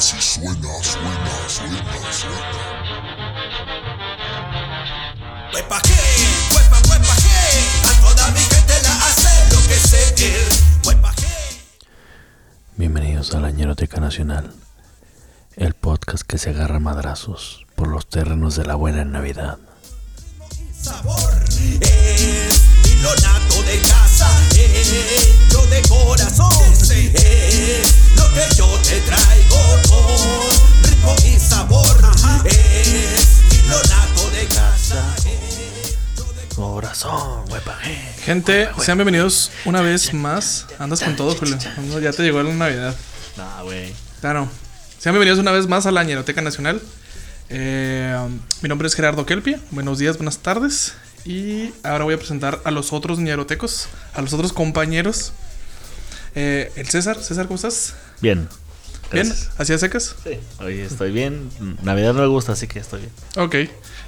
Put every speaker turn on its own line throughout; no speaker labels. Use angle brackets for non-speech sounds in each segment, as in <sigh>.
así suena, suena, suena, suena.
Huepa que, huepa, huepa que, a toda mi gente la hace lo que sé. Huepa que.
Bienvenidos a la Ñeroteca Nacional, el podcast que se agarra a madrazos por los terrenos de la buena Navidad.
sabor es lo nato de casa, de corazón, es lo que yo te traigo con ritmo y sabor, es lo nato de casa, es lo de
Corazón, huepa.
Gente, sean bienvenidos una vez más. Andas con todo, Julio. Ya te llegó la Navidad.
Nah, güey.
Claro. Sean bienvenidos una vez más a la Ñeroteca Nacional. Eh, mi nombre es Gerardo Kelpie. Buenos días, buenas tardes. Y ahora voy a presentar a los otros ñerotecos, a los otros compañeros. Eh, el César, César, ¿cómo estás?
Bien.
¿Bien?
Gracias.
¿Así de secas?
Sí. Hoy estoy bien. Navidad no me gusta, así que estoy bien.
Ok.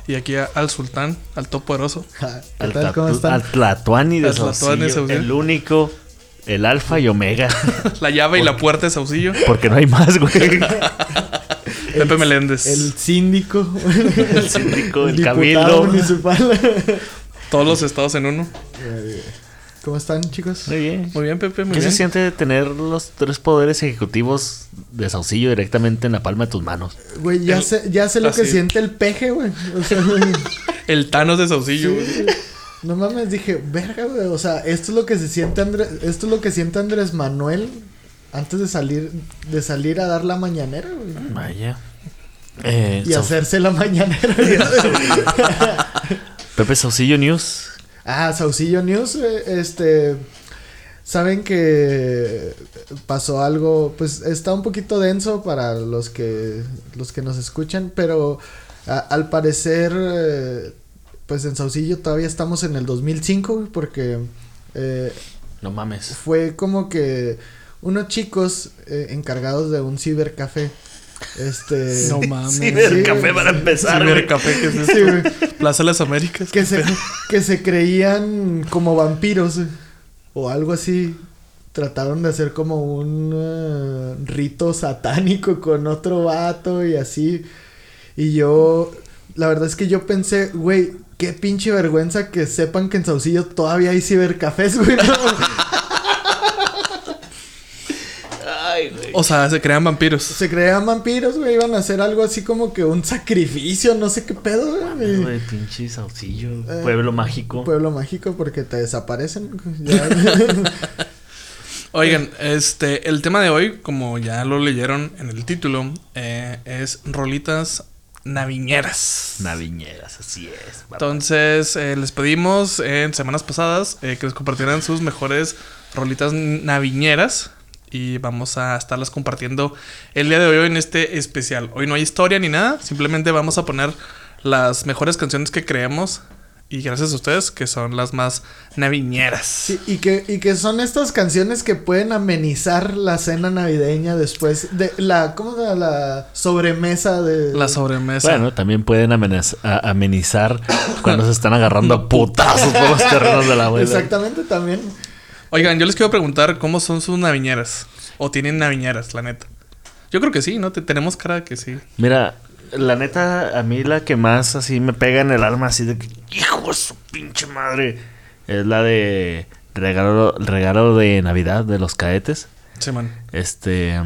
Y aquí a- al sultán, al top poderoso. <laughs>
¿Qué
Al,
tal? ¿Cómo están?
al Tlatuani de
Al Tlatuani de
Saucillo,
Saucillo.
El único, el alfa y omega. <laughs>
La llave y la puerta de Saucillo.
Porque no hay más, güey. <laughs>
Pepe Meléndez.
El síndico. <laughs>
El síndico, el <laughs> cabildo.
municipal. <laughs>
Todos los estados en uno.
¿Cómo están, chicos?
Muy bien.
Muy bien, Pepe, muy
¿Qué
bien.
se siente tener los tres poderes ejecutivos de Saucillo directamente en la palma de tus manos?
Güey, ya
El-
sé, ya sé lo que
así.
siente el peje, güey. O sea,
El Thanos de Saucillo.
sí,
güey.
güey. no mames, dije, verga, güey. O sea, esto es lo que se siente Andrés, esto es lo que siente Andrés Manuel antes de salir, de salir a dar la mañanera, güey.
Vaya. Eh,
Y
Sau-
hacerse la mañanera. <laughs>
Pepe Saucillo News.
Ah, Saucillo News, eh, este, saben que pasó algo, pues está un poquito denso para los que, los que nos escuchan, pero a- al parecer, eh, pues en Saucillo todavía estamos en el 2005, güey, porque eh,
No mames.
fue como que unos chicos eh, encargados de un cibercafé, este, <laughs>
No mames.
Cibercafé
Sí,
para empezar.
Cibercafé, ¿qué es esto?
Sí.
Plaza de las Américas.
que se, que se creían como vampiros eh, o algo así. Trataron de hacer como un eh, rito satánico con otro vato y así. Y yo, la verdad es que yo pensé, güey, qué pinche vergüenza que sepan que en Saucillo todavía hay cibercafés, güey. ¿no? <laughs>
Ay, güey.
O sea, se crean vampiros.
Se creían vampiros, güey. Iban a hacer algo así como que un sacrificio, no sé qué pedo, güey.
Güey, pinche Saucillo.
Eh,
Pueblo mágico.
Pueblo mágico porque te desaparecen. Ya. <laughs>
Oigan, este, el tema de hoy, como ya lo leyeron en el título, eh, es rolitas naviñeras.
Naviñeras, así es.
Entonces, eh, les pedimos en semanas pasadas eh, que nos compartieran sus mejores rolitas naviñeras. Y vamos a estarlas compartiendo el día de hoy en este especial. Hoy no hay historia ni nada, simplemente vamos a poner las mejores canciones que creemos. Y gracias a ustedes, que son las más naviñeras.
Sí, y que, y que son estas canciones que pueden amenizar la cena navideña después de la, ¿cómo se llama? La sobremesa de...
La sobremesa.
Bueno, también pueden amenizar cuando se están agarrando a <laughs> putazos por los terrenos de la abuela.
Exactamente, también.
Oigan, yo les quiero preguntar cómo son sus naviñeras. O tienen naviñeras, la neta. Yo creo que sí, ¿no? Te- tenemos cara de que sí.
Mira, la neta, a mí la que más así me pega en el alma, así de que, hijo de su pinche madre, es la de regalo, regalo de Navidad de los cadetes.
Sí, man.
Este,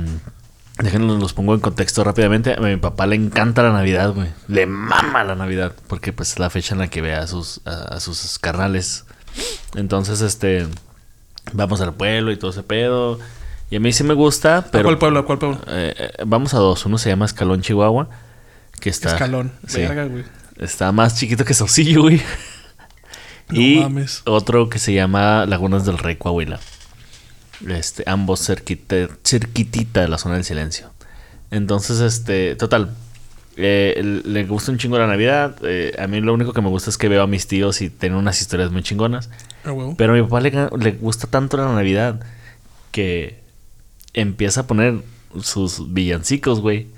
déjenlos, los pongo en contexto rápidamente. A mi papá le encanta la Navidad, güey. Le mama la Navidad, porque pues es la fecha en la que ve a sus, a, a sus carnales. Entonces, este, vamos al pueblo y todo ese pedo. Y a mí sí me gusta,
¿A
pero...
cuál pueblo? ¿A cuál pueblo?
Eh, eh, vamos a dos. Uno se llama Escalón, Chihuahua. Que está.
Escalón.
Sí.
Verga, güey.
Está más chiquito que Saucillo, güey. <laughs>
No
y
mames.
otro que se llama Lagunas del Rey Coahuila. Este, ambos cerquita, cerquitita de la zona del silencio. Entonces, este, total. eh, le gusta un chingo la Navidad. eh, a mí lo único que me gusta es que veo a mis tíos y tienen unas historias muy chingonas. Pero a mi papá le, le gusta tanto la Navidad que empieza a poner sus villancicos, güey.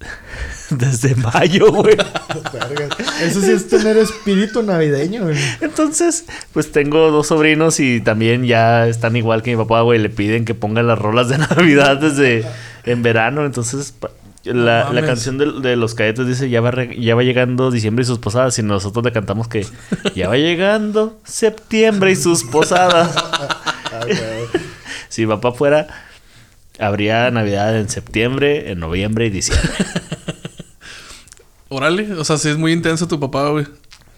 <laughs> Desde mayo, güey. <laughs>
Eso sí es tener espíritu navideño, güey.
Entonces, pues tengo dos sobrinos y también ya están igual que mi papá, güey. Le piden que pongan las rolas de <laughs> Navidad desde en verano. Entonces, La,
No
la canción de, de los cadetes dice ya va, re- ya va llegando diciembre y sus posadas y nosotros le cantamos que <laughs> ya va llegando septiembre y sus posadas. <laughs>
Ah,
si papá fuera, habría Navidad en septiembre, en noviembre y diciembre. <laughs>
Órale, o sea, sí es muy intenso tu papá, güey.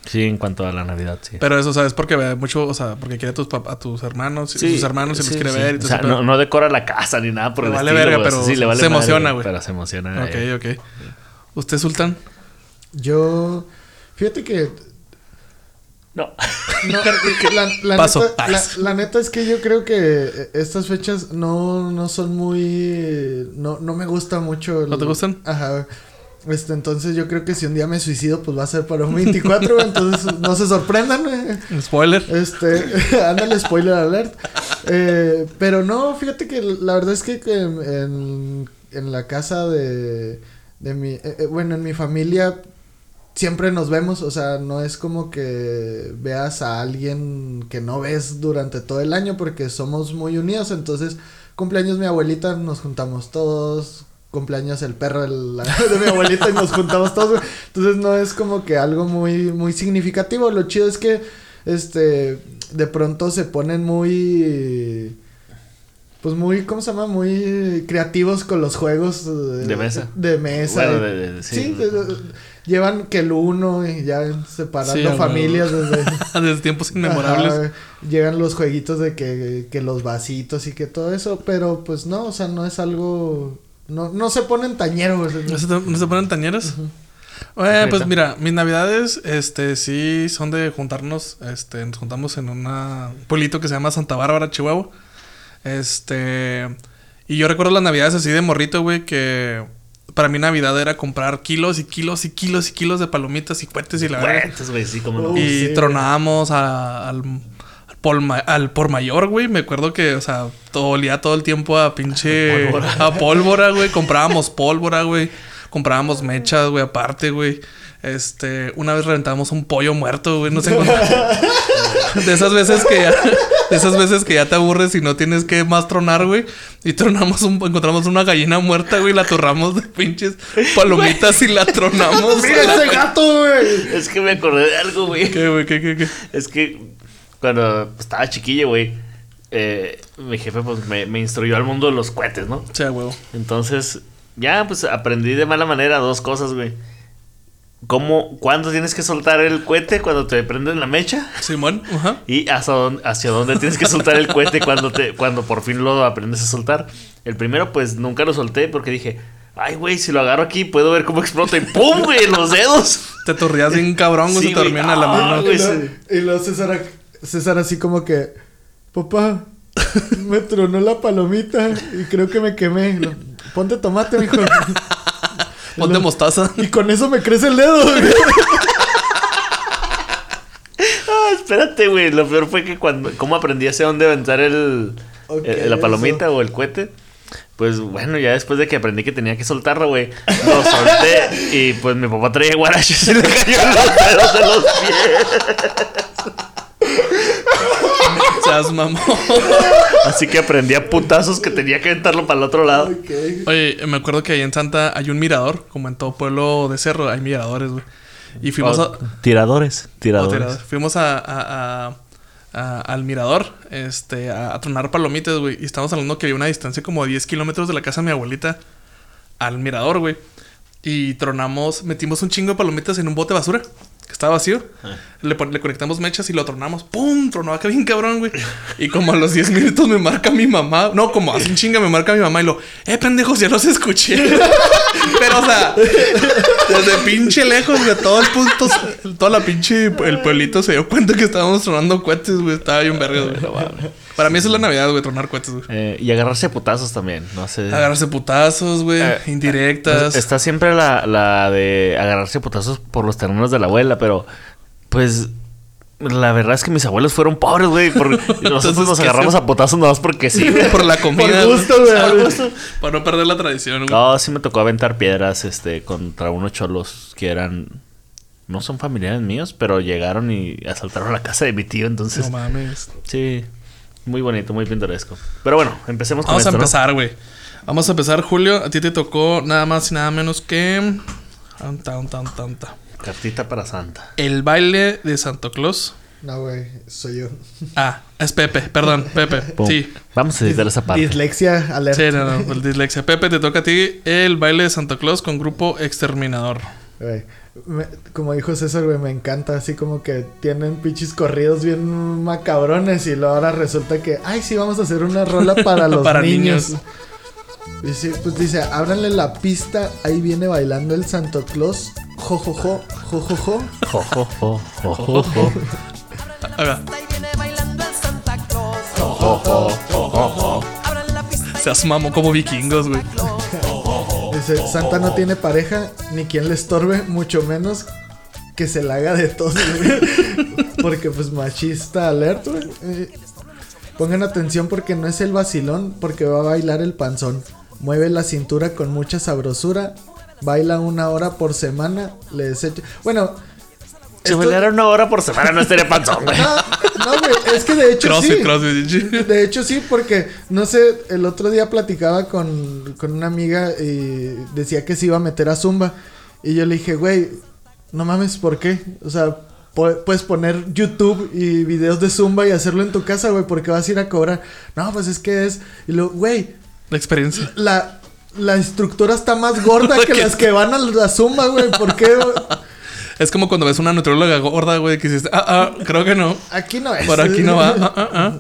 Sí, en cuanto a la Navidad, sí.
Pero eso, ¿sabes? Porque ve mucho, o sea, porque quiere a tus, a tus hermanos, y
Sí,
sus hermanos y
sí,
los quiere
sí.
ver y
O sea, no, no decora la casa ni nada por
Le
el
vale
estilo,
verga, pero
Sí, le vale
se emociona, güey.
Pero se emociona.
Ok,
eh.
ok. ¿Usted, Sultán?
Yo. Fíjate que.
No. <laughs>
No, la, la
Paso.
Neta, la, la neta es que yo creo que estas fechas no, no son muy. No, no me gusta mucho. el-
¿No te gustan?
Ajá. Este, entonces yo creo que si un día me suicido, pues va a ser para un 24, güey, entonces no se sorprendan.
Spoiler.
Este, <laughs> ándale, spoiler alert. Eh, pero no, fíjate que la verdad es que, que en, en la casa de, de mi, eh, eh, bueno, en mi familia siempre nos vemos, o sea, no es como que veas a alguien que no ves durante todo el año porque somos muy unidos, entonces cumpleaños mi abuelita, nos juntamos todos, cumpleaños el perro <laughs> de mi abuelita y nos juntamos todos, entonces no es como que algo muy, muy significativo, lo chido es que, este, de pronto se ponen muy... Pues muy, ¿cómo se llama? Muy creativos con los juegos. eh,
De mesa.
De mesa.
Bueno,
y-
de- de- sí.
sí, de- de- llevan que el uno y ya separando
Sí,
familias desde... <laughs>
Desde tiempos inmemorables.
Ajá, llegan los jueguitos de que, que los vasitos y que todo eso, pero pues no, o sea, no es algo... No, no se ponen tañeros.
¿No se, ¿No se ponen tañeras? Eh, pues mira, mis navidades, este, sí son de juntarnos, este, nos juntamos en una- un pueblito que se llama Santa Bárbara, Chihuahua. Este, y yo recuerdo las navidades así de morrito, güey, que para mí Navidad era comprar kilos y kilos y kilos y kilos de palomitas y cohetes y la verdad.
Güey, sí, como no.
Y
sí,
tronábamos a- al, por, ma- al por mayor, güey. Me acuerdo que, o sea, todo, olía todo el tiempo a pinche.
Pólvora.
A pólvora, güey. Comprábamos pólvora, güey. Comprábamos mechas, güey, aparte, güey. Este, una vez reventamos un pollo muerto, güey. No sé cómo. De esas veces que ya. De esas veces que ya te aburres y no tienes que más tronar, güey. Y tronamos un, encontramos una gallina muerta, güey. y La torramos de pinches palomitas y la tronamos.
¡Mira ese gato, güey!
Es que me acordé de algo, güey.
¿Qué, güey? ¿Qué, qué, qué?
Es que cuando estaba chiquillo, güey, eh, mi jefe pues me, me instruyó al mundo de los cohetes, ¿no?
O sea, huevo.
Entonces, ya pues aprendí de mala manera dos cosas, güey. ¿Cómo, cuándo tienes que soltar el cohete cuando te prenden la mecha?
Simón, ajá.
Y hacia dónde, hacia dónde tienes que soltar el cohete cuando, te, cuando por fin lo aprendes a soltar. El primero, pues nunca lo solté porque dije, ay, güey, si lo agarro aquí puedo ver cómo explota y ¡pum, güey! en los dedos.
Te torrías bien cabrón, güey,
Sí,
se te dormían a la
güey.
mano.
Ah,
Y
güey,
lo-
sí.
y luego César, César así como que, papá, me tronó la palomita y creo que me quemé. Lo- Ponte tomate, mijo. <laughs>
Ponte
Lo-
mostaza.
Y con eso me crece el dedo. güey. <laughs>
Ah, espérate, güey. Lo peor fue que cuando. ¿Cómo aprendí hacia dónde aventar el, el- la palomita o el cohete? Pues bueno, ya después de que aprendí que tenía que soltarlo, güey, lo solté y pues mi papá traía guaraches y le cayó los dedos de los pies. <laughs>
Seas mamón. <laughs>
Así que aprendí a putazos que tenía que aventarlo para el otro lado.
Oye, me acuerdo que ahí en Santa hay un mirador, como en todo pueblo de cerro, hay miradores, güey. Y fuimos a.
Tiradores,
no,
tiradores.
tirador. Fuimos a, a- a- a- al mirador, este, a, a tronar palomitas, güey. Y estamos hablando que había una distancia como de 10 kilómetros de la casa de mi abuelita al mirador, güey. Y tronamos, metimos un chingo de palomitas en un bote de basura. Que estaba vacío. Le, pon- le conectamos mechas y lo tronamos. ¡Pum! Tronó acá bien cabrón, güey. Y como a los 10 minutos me marca mi mamá. No, como un chinga me marca mi mamá y lo... ¡Eh, pendejos! Ya los escuché. <laughs> Pero, o sea... Desde pinche lejos, güey. Todo el punto... Toda la pinche... El pueblito se dio cuenta que estábamos tronando cohetes, güey. Estaba bien verga, güey. Para mí eso es la Navidad, güey. Tronar cohetes, güey.
Eh, y agarrarse a putazos también, no sé.
Agarrarse putazos, güey.
Eh,
indirectas.
Está siempre la, la de agarrarse a putazos por los terrenos de la abuela, pero pues la verdad es que mis abuelos fueron pobres, güey. <laughs> Nosotros
Entonces,
nos
¿qué
agarramos
se-
a putazos nomás porque sí. güey.
Por la <laughs> comida.
Por gusto, güey.
Por gusto. Para no perder la tradición, güey.
No, sí me tocó aventar piedras este, contra unos cholos que eran. No son familiares míos, pero llegaron y asaltaron la casa de mi tío, entonces.
No mames.
Sí. Muy bonito, muy pintoresco. Pero bueno, empecemos con
Vamos a empezar, güey. Vamos a empezar, Julio. A ti te tocó nada más y nada menos que. Anta, anta, anta, anta.
Cartita para Santa.
El baile de Santo Claus.
No, güey, soy yo.
Ah, es Pepe, perdón, Pepe.
Pum.
Sí.
Vamos a editar esa parte.
Dislexia alerta.
Sí, no, no, el dislexia. Pepe, te toca a ti el baile de Santa Claus con grupo Exterminador.
Güey, me- como dijo César, güey, me encanta. Así como que tienen pinches corridos bien macabrones. Y luego ahora resulta que, ay, sí, vamos a hacer una rola para <laughs> los
Para
niños.
niños.
Dice, pues dice, ábranle la pista. Ahí viene bailando el Santo Claus. Jo, jo, jo, jo, jo, jo.
Jo, jo, jo, jo, jo, jo.
Haga.
Ahí viene bailando el Santa Claus.
Jo, jo, jo, jo, jo.
Abran la pista.
Seas mamo como vikingos, güey.
Dice, Santa no tiene pareja, ni quien le estorbe, mucho menos que se la haga de tos, güey. Porque pues machista alert, güey. Pongan atención porque no es el vacilón, porque va a bailar el panzón. Mueve la cintura con mucha sabrosura. Baila una hora por semana. Le desecha. Bueno.
Si
esto-
bailara una hora por semana no estaría panzón, <laughs> güey.
No, no, güey. Es que de hecho sí. De hecho sí, porque no sé, el otro día platicaba con, con una amiga y decía que se iba a meter a Zumba. Y yo le dije, güey, no mames, ¿por qué? O sea, puedes poner YouTube y videos de Zumba y hacerlo en tu casa, güey, porque vas a ir a cobrar. No, pues es que es... Y luego, güey,
La experiencia.
la, la instructora está más gorda <laughs> que las que van a la Zumba, güey. ¿Por qué? <laughs>
Es como cuando ves una nutrióloga gorda, güey, que dices, ah, ah, creo que no.
Aquí no es.
Por aquí no va. Ah, ah, ah.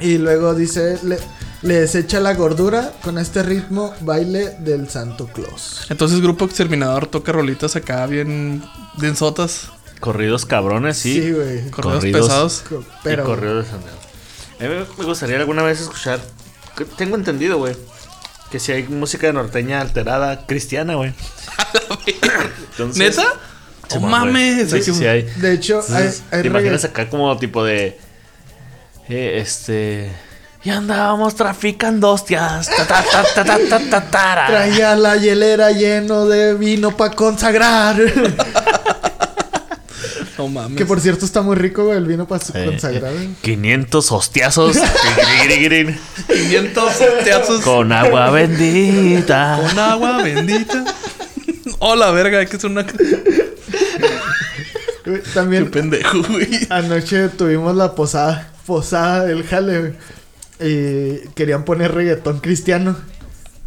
Y luego dice, le, le desecha la gordura con este ritmo baile del Santo Claus.
Entonces, grupo exterminador toca rolitas acá bien, bien sotas.
Corridos cabrones, sí.
Sí, güey.
Corridos,
Corridos.
pesados.
Co-
Pero... Y corridos de. A mí me gustaría alguna vez escuchar. que Tengo entendido, güey. Que si hay música norteña alterada cristiana, güey. <coughs> Entonces-
¿Neta?
Sí,
¡Oh, mames!
Sí, sí hay.
de hecho, hay,
Entonces,
hay
¿Te imaginas acá como tipo de. eh, este. Y andábamos traficando hostias. Ta, ta, ta, ta, ta, ta, ta, tara.
traía la hielera lleno de vino para consagrar.
No mames.
que por cierto está muy rico, güey, el vino para
Eh,
consagrar.
eh, 500 hostiazos. Tigrigirin,
500 teazos con,
con agua bendita.
agua bendita. Oh, la verga, hay que hacer una. Qué
También
pendejo, güey.
anoche tuvimos la posada, posada del jale, güey. Y querían poner reggaetón cristiano.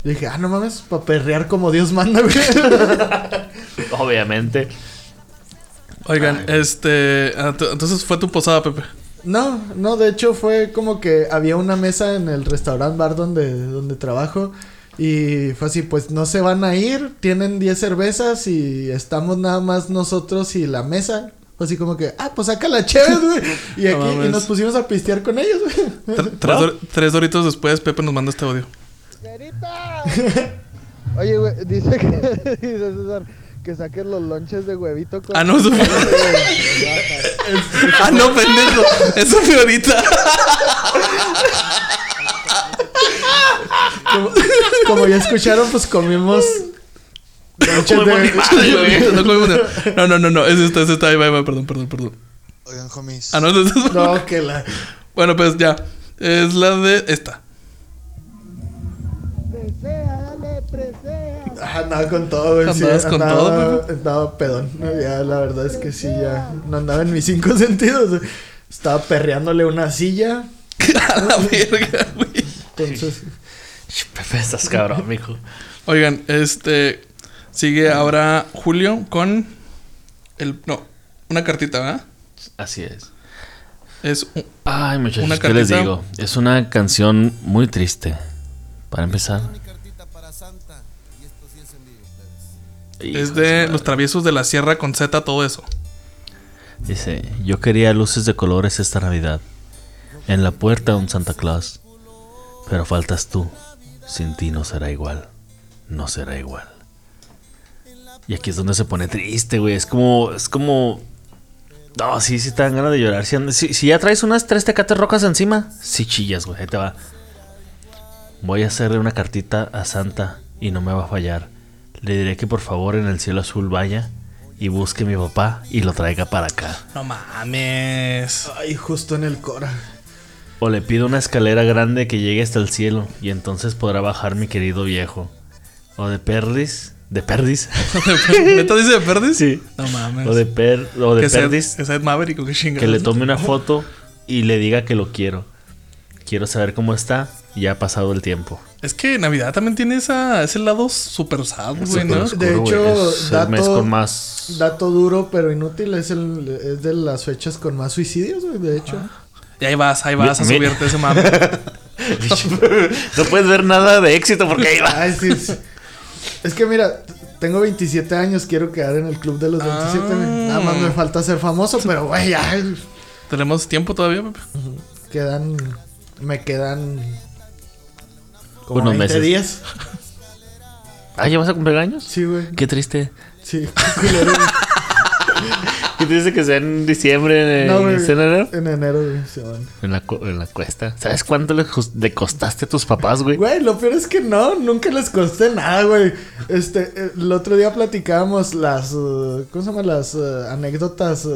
Y dije, ah, no mames, para perrear como Dios manda, güey. <laughs>
Obviamente.
Oigan, este. ah, Entonces fue tu posada, Pepe.
No, no, de hecho fue como que había una mesa en el restaurant bar donde, donde trabajo. Y fue así, pues no se van a ir, tienen 10 cervezas y estamos nada más nosotros y la mesa. Así como que, ah, pues saca la chévere, güey. <laughs> Y
No
aquí y nos pusimos a pistear con ellos, güey.
Tre- Tres, dor- tres doritos después, Pepe nos manda este audio.
Oye, güey, dice que, <laughs> dice César, que saquen los lonches de huevito con...
Ah, no, eso fue. <laughs> ah, no, pendejo. Eso fue ahorita.
como, como ya escucharon, pues comimos <laughs>
No, no, no, no. Es esta, es esta. Ahí va, ahí va, perdón, perdón, perdón.
Oigan, homies.
Ah, no, no, no.
No, que la...
Bueno, pues ya. Es la de esta.
Ah, andaba con todo, güey. sí,
¿Andabas con
andaba,
todo?
Andaba pedón. No, Ya, la verdad es que sí, ya no andaba en mis cinco <laughs> sentidos. Estaba perreándole una silla. <laughs>
A la verga, güey.
Entonces,
Pepe, estás cabrón, mijo.
Oigan, este. Sigue ahora Julio con. El. No, una cartita, ¿verdad?
Así es.
Es. un-
Ay, muchachos,
Una
¿qué les
cartita.
digo? Es una canción muy triste. Para empezar.
Es de los traviesos de la sierra con Z, todo eso.
Dice, yo quería luces de colores esta Navidad. En la puerta un Santa Claus. Pero faltas tú. Sin ti no será igual. No será igual. Y aquí es donde se pone triste, güey. Es como, es como... No, sí, sí te dan ganas de llorar. Si, and- si- si ya traes unas tres tecates rocas encima, sí chillas, güey. Ahí te va. Voy a hacerle una cartita a Santa y no me va a fallar. Le diré que por favor en el cielo azul vaya y busque a mi papá y lo traiga para acá.
No mames.
ay, justo en el cora.
O le pido una escalera grande que llegue hasta el cielo y entonces podrá bajar mi querido viejo. O de perdis. ¿De perdis? <laughs>
¿Neta dice de Perdis?
Sí.
No mames.
o de, per, o de
que sea-
perdis.
que sea Ed Maverick o qué chingados.
Que le tome una <laughs> foto y le diga que lo quiero. Quiero saber cómo está. Ya ha pasado el tiempo.
Es que Navidad también tiene esa, ese lado super sad, güey, ¿no?
oscuro,
De hecho,
es el
dato-
mes con más.
Dato duro, pero inútil, es, el, es de las fechas con más suicidios, güey, de hecho.
Y ahí vas, ahí vas a subirte ese mame. <laughs>
no puedes ver nada de éxito porque ahí va.
Ay, sí, sí. Es que mira, tengo 27 años, quiero quedar en el club de los 27. güey.
Ah.
Nada más me falta ser famoso, pero güey, ya
Tenemos tiempo todavía,
quedan. Me quedan. Como
Unos
20
meses.
días.
Ah, ¿ya vas a cumplir años?
Sí, güey.
Qué triste.
Sí, qué <laughs> culero.
¿Qué te dice que sea en diciembre, en,
No, güey.
¿sea en enero?
En enero, güey. se van.
En la, en la cuesta. ¿Sabes cuánto le, le costaste a tus papás, güey?
Güey, lo peor es que no, nunca les costé nada, güey. Este, eh, el otro día platicábamos las, eh, ¿cómo se llama? Las eh, anécdotas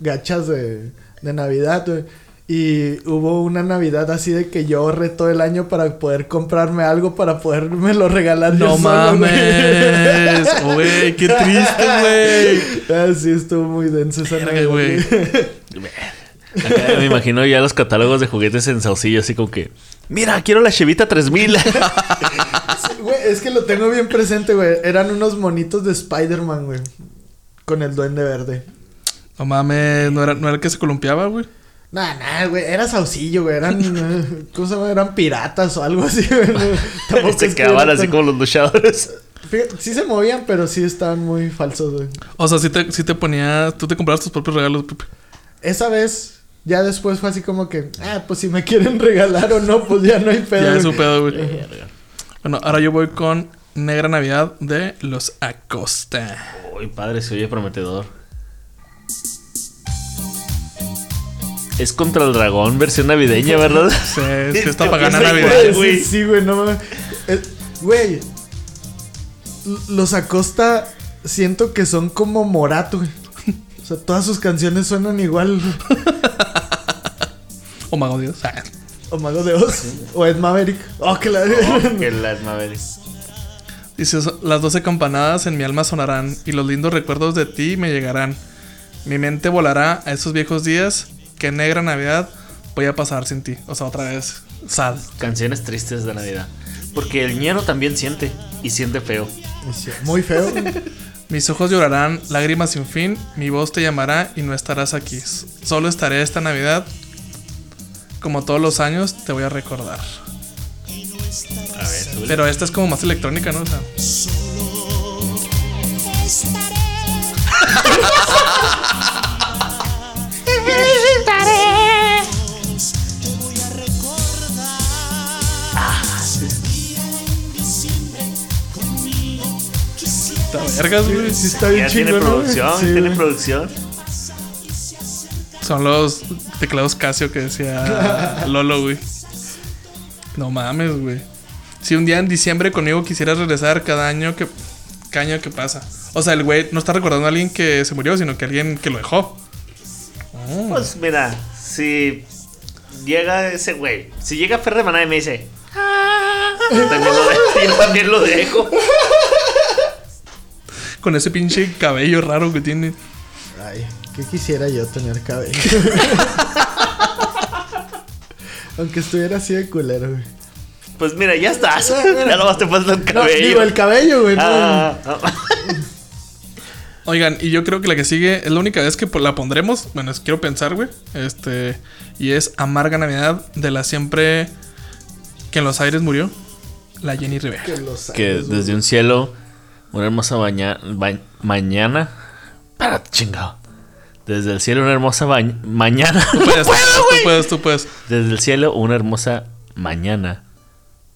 gachas de, de Navidad, güey. Y hubo una Navidad así de que yo ahorré todo el año para poder comprarme algo para podérmelo regalar
No mames. Güey, qué triste, güey.
Ah, sí, estuvo muy denso esa
Verga,
Navidad,
güey.
Acá me imagino ya los catálogos de juguetes en Saucillo, así como que... Mira, quiero la Chevita 3000.
Sí, Güey, es que lo tengo bien presente, güey. Eran unos monitos de Spider-Man, güey. Con el duende verde.
No mames, ¿no era, no era el que se columpiaba, güey?
Nah, nah, güey, era saucillo, güey, eran, <laughs> ¿cómo se llama? Eran piratas o algo así, güey. no, <laughs> tampoco
se
es que
quedaban así
tan-
como los luchadores.
Fíjate, sí se movían, pero sí estaban muy falsos, güey.
O sea, si te, sí te ponías, tú te comprabas tus propios regalos, Pepe.
Esa vez, ya después fue así como que, ah, pues si me quieren regalar o no, pues ya no hay pedo.
Ya es un pedo, güey. Bueno, ahora yo voy con Negra Navidad de los Acosta.
Uy, padre, se oye prometedor. Es contra el dragón, versión navideña, ¿verdad?
Sí, <laughs> es
Yo
pagana
pienso
Navidad.
Güey, sí, sí, güey, no mames. Eh, Güey, los Acosta siento que son como Morato, güey. O sea, todas sus canciones suenan igual.
O Mago Dios. Ah.
O Mago de Oz. O Ed Maverick. Oh, que la...
que las Maverick.
Dice, "So- las doce campanadas en mi alma sonarán y los lindos recuerdos de ti me llegarán. Mi mente volará a esos viejos días que negra Navidad voy a pasar sin ti. O sea, otra vez, sad.
Canciones tristes de Navidad. Porque el ñero también siente. Y siente feo.
Muy feo. <laughs>
Mis ojos llorarán, lágrimas sin fin, mi voz te llamará y no estarás aquí. Solo estaré esta Navidad. Como todos los años te voy a recordar.
A ver, súbele.
Pero esta es como más electrónica, ¿no? O sea, está vergas, güey.
Sí está bien
Ya tiene producción,
Sí,
tiene
güey.
producción.
Son los teclados Casio que decía <laughs> Lolo, güey. No mames, güey. Si un día en diciembre conmigo quisieras regresar cada año que cada año que pasa. O sea, el güey no está recordando a alguien que se murió, sino que a alguien que lo dejó.
Pues mira, si llega ese güey, si llega Fer de Maná y me dice, "Ah", yo también lo dejo. Yo también lo dejo.
Con ese pinche cabello raro que tiene.
Ay, que quisiera yo tener cabello. <laughs> Aunque estuviera así de culero, güey.
Pues mira, ya estás. <laughs> Ya nomás te falta el
No,
cabello.
digo, el cabello, güey. no.
Ah, ah. <laughs>
Oigan, y yo creo que la que sigue es la única vez que la pondremos. Bueno, es, quiero pensar, güey. Este. Y es Amarga Navidad de la siempre. Que en los aires murió. La Jenny Rivera.
Que
desde un cielo, una hermosa baña- ba- mañana. Espérate, chingado. Desde el cielo, una hermosa mañana.
Tú puedes, <laughs> tú puedes, tú puedes.
Desde el cielo, una hermosa mañana.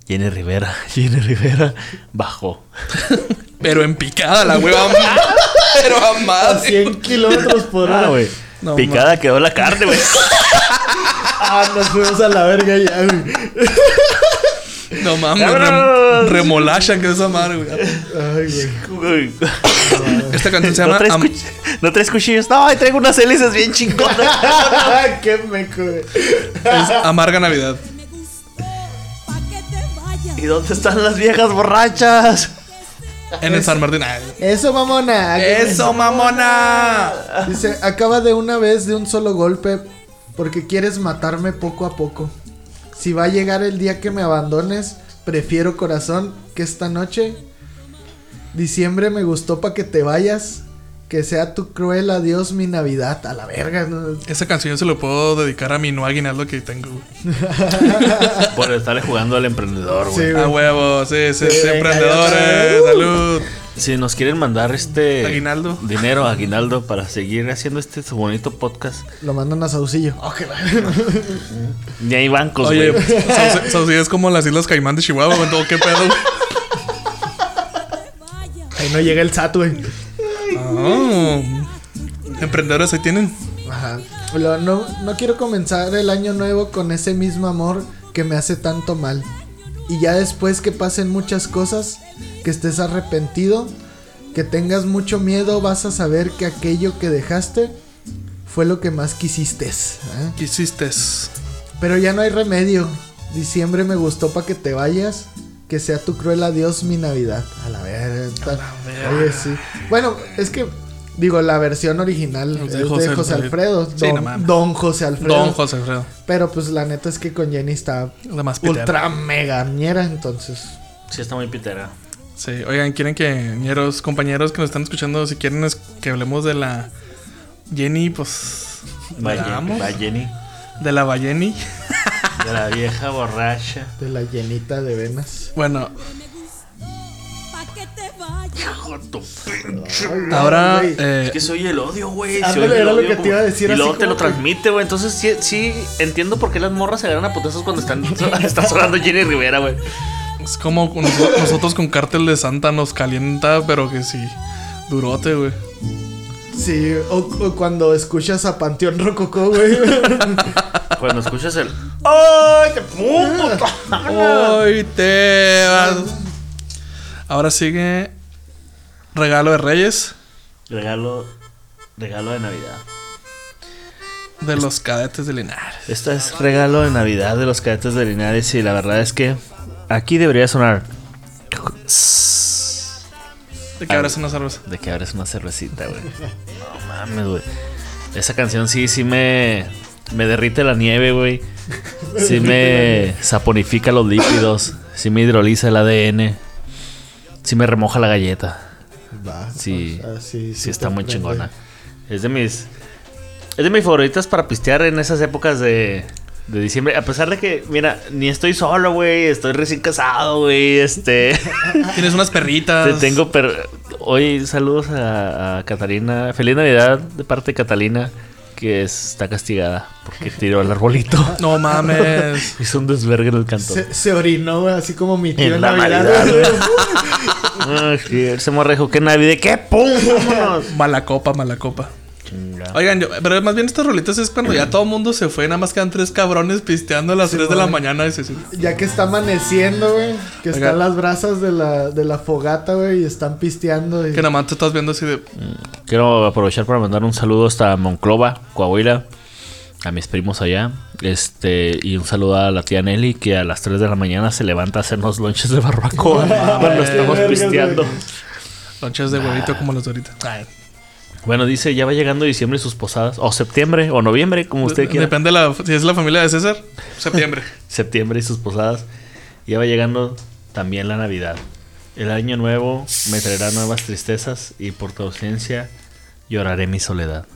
Jenny Rivera, <laughs> Jenny Rivera bajó. <laughs>
Pero en picada la hueva. pero a
A
más.
100 kilómetros por hora.
güey.
No,
Picada quedó la carne, güey.
Ah, nos fuimos a la verga ya, güey.
No mames, rem- remolachan que es güey.
Ay, güey.
Güey.
Esta canción se
¿No
llama
traes,
Am-
cuch- ¿No traes cuchillos? No, ahí traigo unas hélices bien chingonas. <laughs>
Qué meco, güey.
es Amarga Navidad.
¿Y dónde están las viejas borrachas?
En el San Martín. Ay.
Eso, mamona.
¡Eso, mamona!
Dice, acaba de una vez de un solo golpe porque quieres matarme poco a poco. Si va a llegar el día que me abandones, prefiero corazón que esta noche. Diciembre me gustó para que te vayas. Que sea tu cruel adiós mi Navidad. A la verga. ¿no?
Esa canción yo se lo puedo dedicar a mi no aguinaldo que tengo, güey.
Por estarle jugando al emprendedor, güey.
Sí.
A huevo, sí, sí,
Sí,
emprendedores. Salud.
Si nos quieren mandar este
Aguinaldo.
dinero, aguinaldo, para seguir haciendo este su bonito podcast,
Lo mandan a Saucillo.
ya hay bancos,
Oye, <laughs> Saucillo es como las Islas Caimán de Chihuahua, güey. todo, ¿Qué pedo?
Ahí no llega el SAT, güey.
Ah. Emprendedores ahí tienen.
Ajá. No, no quiero comenzar el año nuevo con ese mismo amor que me hace tanto mal. Y ya después que pasen muchas cosas, que estés arrepentido, que tengas mucho miedo, vas a saber que aquello que dejaste fue lo que más quisiste. ¿eh?
¿Qué hiciste?
Pero ya no hay remedio. Diciembre me gustó para que te vayas. Que sea tu cruel adiós mi Navidad. A la verga. Oye, sí. Bueno, es que digo, la versión original
es de
de
José Alfredo.
Alfredo.
Sí, no
don, don José Alfredo.
Don José Alfredo.
Pero pues la neta es que con Jenny está
La más pitera.
ultra mega ñera, entonces.
Sí, está muy pitera.
Sí, oigan, quieren que, ñeros, compañeros que nos están escuchando, si quieren es que hablemos de la Jenny, pues.
Va,
Vamos.
Jenny.
De la Bayeni.
De la vieja borracha.
De la llenita de venas.
Bueno, ahora. eh,
Es que se oye el odio, güey.
Ándale, era lo
odio
que te iba a decir,
Y luego te lo
que-
transmite, güey. Entonces sí, sí entiendo por qué las morras se agarran a putazos cuando están, <laughs> están sonando Jenny Rivera, güey.
es como nosotros con Cártel de Santa nos calienta, pero que sí. Durote, güey.
Sí, o, o cuando escuchas a Panteón Rococó, güey. <laughs>
Cuando escuchas el. ¡Ay, qué puto!
Hoy te vas. Ahora sigue. Regalo de Reyes
Regalo. Regalo de Navidad.
de los cadetes de Linares.
Esta es regalo de Navidad de los cadetes de Linares y la verdad es que aquí debería sonar
De que abres una cerveza.
de que abres una cervecita, güey. No mames, güey. Esa canción sí, sí me, me derrite la nieve, güey. Sí me saponifica los lípidos. Sí me hidroliza el ADN. Sí me remoja la galleta.
Va,
Sí,
o sea, sí,
está muy chingona. Es de mis. Es de mis favoritas para pistear en esas épocas de, de diciembre. A pesar de que, mira, ni estoy solo, güey. Estoy recién casado, güey. Este. <laughs>
Tienes unas perritas.
te tengo. Per... Hoy saludos a, a Catalina. Feliz Navidad de parte de Catalina. Que es- está castigada porque tiró el arbolito. <laughs>
No mames. <laughs>
Hizo un desvergue en el cantón.
Se, se orinó, güey, así como mi tío
En
en,
la
Navidad.
Navidad. Ay, ese morro dijo que Navidad. ¿Qué? ¡Pum!
Mala copa, mala copa.
Chinga.
Oigan, yo, pero más bien estas rolitas es cuando ya todo el mundo se fue, nada más quedan tres cabrones pisteando a las 3 de la mañana. Y se- se-
Ya que está amaneciendo, güey. Que
Oiga.
están las brasas de la, de la fogata, güey. Y están pisteando. y-
que nada más te estás viendo así de.
Quiero aprovechar para mandar un saludo hasta Monclova, Coahuila, a mis primos allá. Este, y un saludo a la tía Nelly, que a las 3 de la mañana se levanta a hacernos lonches de barbacoa <laughs> cuando estamos pisteando.
Lonches de huevito como los de ahorita. Ay.
Bueno, dice, ya va llegando diciembre y sus posadas, o septiembre, o noviembre, como usted quiera.
Depende de la, si es la familia de César, septiembre. <laughs>
Septiembre y sus posadas. Ya va llegando también la Navidad. El año nuevo me traerá nuevas tristezas y por tu ausencia lloraré mi soledad.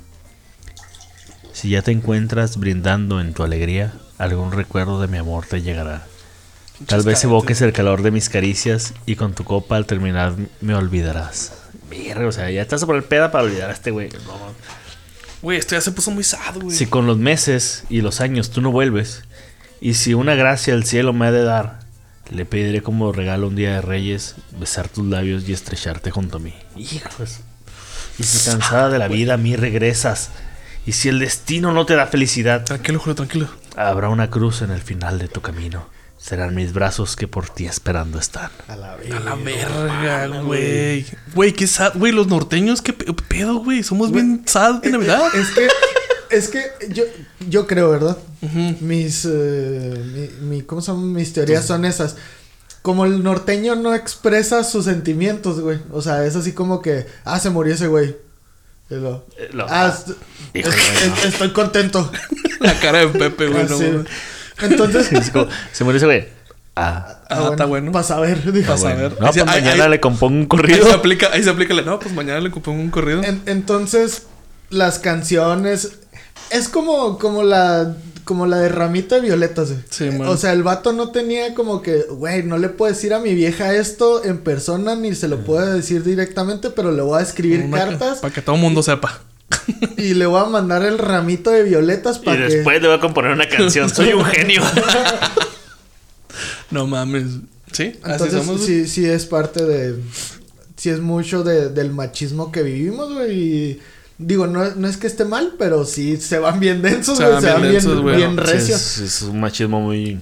Si ya te encuentras brindando en tu alegría, algún recuerdo de mi amor te llegará. Tal vez evoques el calor de mis caricias y con tu copa al terminar me olvidarás. Mierda, o sea, ya estás a poner peda para olvidar a este güey. No, no.
Güey, esto ya se puso muy sad, güey.
Si con los meses y los años tú no vuelves, y si una gracia el cielo me ha de dar, le pediré como regalo un día de reyes besar tus labios y estrecharte junto a mí. Hijos. Y si cansada de la vida a mí regresas, y si el destino no te da felicidad,
Tranquilo, Julio, tranquilo.
habrá una cruz en el final de tu camino. Serán mis brazos que por ti esperando están.
A la
A la verga, güey. Güey, qué sad. Güey, los norteños, qué pe- pedo, güey. Somos bien sad de Navidad.
Es que, es que yo, yo creo, ¿verdad? Mis, eh, mi, mi- ¿cómo se llaman? Mis teorías son esas. Como el norteño no expresa sus sentimientos, güey. O sea, es así como que, ah, se murió ese güey. Lo,
Eh, lo-
ah, est- estoy contento. <laughs>
La cara de Pepe, güey. no
Así.
mames.
Entonces, <laughs>
Es como, se murió ese güey. Ah,
Ah, está bueno.
Para saber, dijo.
Vas a ver.
No,
Ahí
pues
ahí-
mañana
ahí-
le compongo un
Ahí
corrido.
se aplica, ahí se aplica. la- No, pues mañana le compongo un corrido.
En- entonces, las canciones. Es como, como la. Como la de ramita de violetas, güey.
Sí, man.
O sea, el vato no tenía como que, güey, no le puedo decir a mi vieja esto en persona ni se lo puedo decir directamente, pero le voy a escribir
Una
cartas
Para que todo el mundo sepa. <laughs>
y le voy a mandar el ramito de violetas
Y
para que.
después le voy a componer una canción. Soy un genio. <laughs>
No mames. Sí, así
Entonces,
somos.
sí, sí es parte de. Sí es mucho de- del machismo que vivimos, güey. Y digo, no, no es que esté mal, pero sí se van bien densos,
Se
güey.
van
Se
bien
van bien,
densos,
bien
Sí,
recios.
es, es un machismo muy.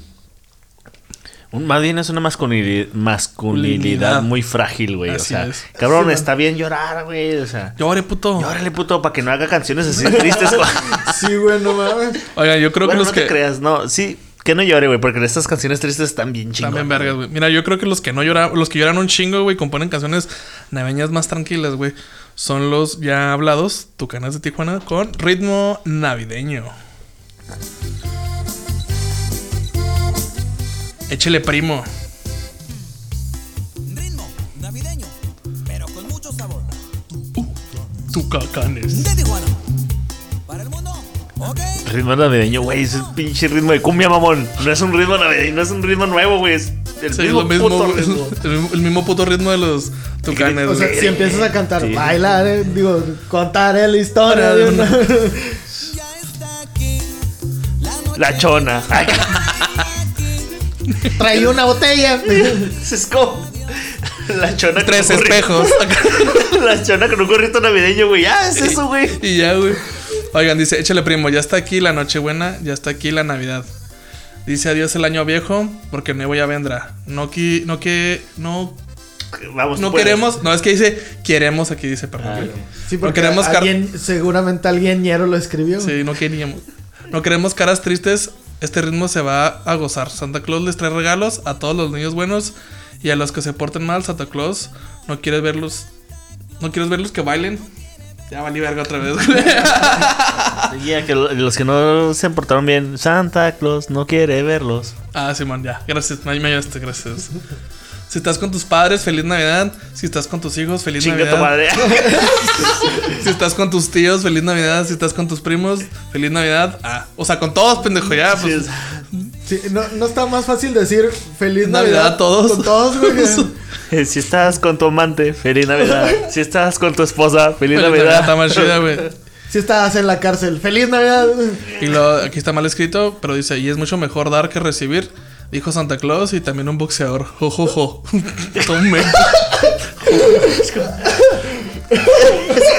Un, más bien es una masculinidad, masculinidad muy frágil, güey. O sea,
es.
cabrón,
Sí, man.
está bien llorar, güey. O sea,
Llore, puto.
llórale, puto, para que no haga canciones así tristes. <laughs>
Sí, güey, no mames.
Oigan, yo creo
bueno,
que los
no
que.
te creas, no, sí, que no llore, güey, porque estas canciones tristes están bien chingonas.
También vergas, güey. Mira, yo creo que los que no lloran, los que lloran un chingo, güey, componen canciones navideñas más tranquilas, güey. Son los ya hablados, Tucanas de Tijuana, con ritmo navideño. Échele primo.
Ritmo navideño, pero con mucho sabor.
Tucacanes.
De Tijuana. Para el mundo.
Ritmo navideño, güey, es pinche ritmo de cumbia, mamón. No es un ritmo navideño, no es un ritmo nuevo, güey. Es el
Sí,
mismo, puto ritmo.
el, mismo- el mismo puto ritmo de los tucanes,
O sea, si empiezas a cantar,
Sí.
bailar, eh, digo, contaré la historia de una. <laughs>
Ya está aquí. La noche
La chona. <laughs> Ay,
Traí una botella. <laughs>
como la chona con
Tres
un gorrito-
espejos. <laughs>
La chona con un gorrito navideño, güey. Ah, es eso, güey.
Y ya, güey. Oigan, dice, échale primo, ya está aquí la Nochebuena, ya está aquí la Navidad. Dice adiós el año viejo, porque el nuevo ya vendrá. No que, no que, no,
Vamos,
no
tú puedes.
queremos, no es que dice queremos, aquí dice, perdón.
Ah.
Sí,
no
porque
queremos
alguien, seguramente alguien ñero lo escribió.
Sí, no queríamos. No queremos caras tristes. Este ritmo se va a gozar. Santa Claus les trae regalos a todos los niños buenos y a los que se porten mal. Santa Claus no quieres verlos, no quieres verlos que bailen. Ya valí verga otra vez. güey. <laughs>
Ya, que lo- los que no se portaron bien, Santa Claus no quiere verlos.
Ah, Simón, ya. Gracias, me me ayudaste, gracias. Si estás con tus padres, feliz Navidad. Si estás con tus hijos, feliz
Chinga
Navidad.
tu madre. <laughs>
Si estás con tus tíos, feliz Navidad. Si estás con tus primos, feliz Navidad. Ah, o sea, con todos, pendejo, ya. Pues,
Sí, no, no está más fácil decir feliz
Navidad
Navidad,
a todos.
Con todos, güey. <laughs>
Eh, Si estás con tu amante, feliz Navidad. <laughs> Si estás con tu esposa, feliz,
feliz
Navidad.
Está más chida, güey.
si estás en la cárcel, feliz Navidad.
Y lo, aquí está mal escrito, pero dice, y es mucho mejor dar que recibir. Dijo Santa Claus y también un boxeador. Jojojo. <laughs> Tome.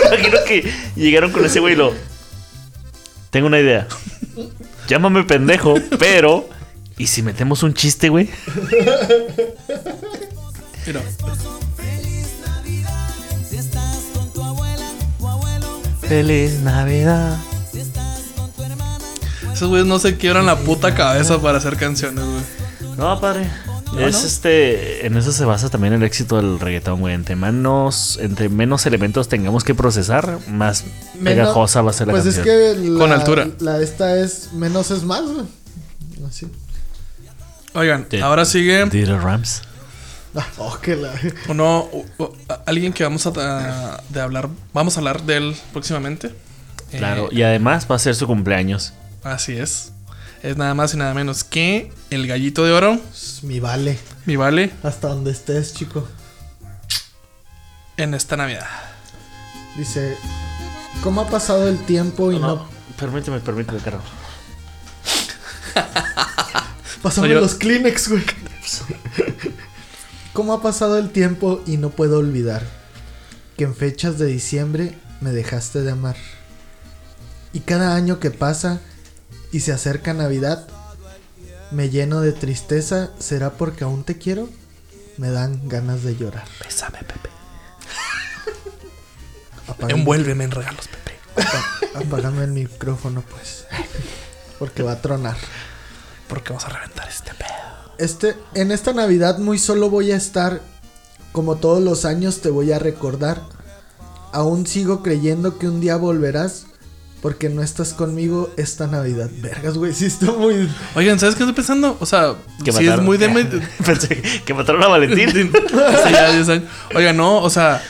Imagino que llegaron con ese güey y lo. Tengo una idea. Llámame pendejo, pero. ¿Y si metemos un chiste, güey?
Mira.
Si estás con tu abuela, tu abuelo,
Feliz Navidad.
Esos güeyes no se quiebran la puta cabeza para hacer canciones, güey.
No, padre. es este. En eso se basa también el éxito del reggaetón, güey. Entre menos, entre menos elementos tengamos que procesar, más pegajosa va a ser la
pues
canción.
es que la,
Con altura.
La esta es menos es más, güey. Así.
Oigan,
De-
ahora sigue
Dieter Rams.
Ah, oh, que la.
uno, alguien que vamos a, a- de hablar, vamos a hablar de él próximamente. Eh,
Claro. Y además va a ser su cumpleaños.
Así es. Es nada más y nada menos que el gallito de oro,
mi vale.
mi vale,
Hasta donde estés, chico.
en esta Navidad.
Dice. ¿Cómo ha pasado el tiempo y no,
Permíteme, permíteme, carajo. <laughs>
Yo.
los Kleenex, güey. ¿Cómo ha pasado el tiempo y no puedo olvidar que en fechas de diciembre me dejaste de amar? Y cada año que pasa y se acerca Navidad, Me lleno de tristeza. ¿Será porque aún te quiero? Me dan ganas de llorar.
Bésame, Pepe. <laughs>
Apágame,
Envuélveme en regalos, Pepe.
apágame el micrófono, pues. Porque va a tronar.
Porque vamos a reventar este pedo.
Este, en esta Navidad muy solo voy a estar. Como todos los años te voy a recordar. Aún sigo creyendo que un día volverás. Porque no estás conmigo esta Navidad. Vergas, güey, sí está muy.
Oigan, ¿sabes qué estoy pensando? O sea,
Que
sí es
mataron-
muy de... <laughs>
Pensé que mataron a Valentín. <laughs>
Sí, ya, ya saben. Oiga, no, o sea,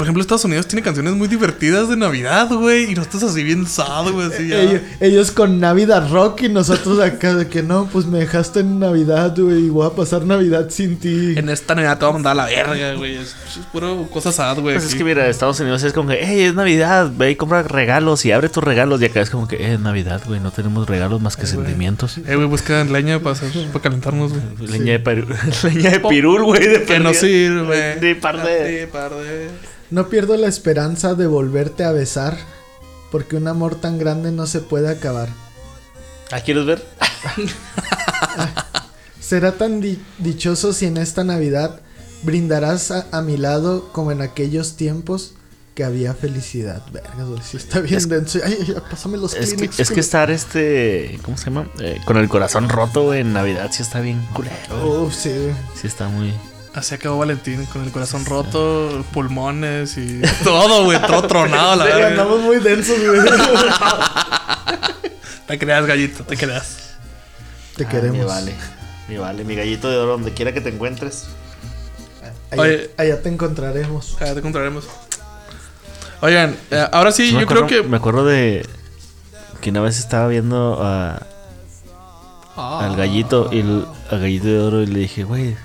por ejemplo, Estados Unidos tiene canciones muy divertidas de Navidad, güey. Y nosotros así bien sad, güey. Así ya.
Ellos, ellos con Navidad Rock y nosotros acá de que no, pues me dejaste en Navidad, güey, y voy a pasar Navidad sin ti.
En esta Navidad te voy a mandar a la verga, güey. Es, es puro cosa sad, güey.
Pues es que mira, Estados Unidos es como que, hey, es Navidad, ve y compra regalos y abre tus regalos. Y acá es como que, eh, es Navidad, güey, no tenemos regalos más que sentimientos.
Eh, güey, busca leña para, hacer, para calentarnos, güey.
Leña, de piru- <laughs> leña de pirul, güey. de
Que no sirve.
De par de-
De par de-
No pierdo la esperanza de volverte a besar, porque un amor tan grande no se puede acabar.
¿Ah, quieres ver? <laughs>
Será tan di- dichoso si en esta Navidad brindarás a, a mi lado como en aquellos tiempos que había felicidad. Vergas, güey, sí está bien denso. Ay, ay, pásame los
Es que, es que estar este, ¿cómo se llama? Eh, con el corazón roto en Navidad sí está bien culero.
Uf, sí.
Sí está muy...
Así acabó Valentín con el corazón roto, pulmones y <laughs> todo, güey. Todo tronado, la
Sí,
verdad.
andamos muy densos, güey. <laughs>
Te creas, gallito, te creas.
Te
Ah,
queremos.
Me vale, me vale. Mi gallito de oro, donde quiera que te encuentres.
Allá,
Oye.
allá te encontraremos.
Ya te encontraremos. Oigan, eh, ahora sí, yo creo que.
Me acuerdo de que una vez estaba viendo a,
Ah.
al gallito y el, al gallito de oro y le dije, güey,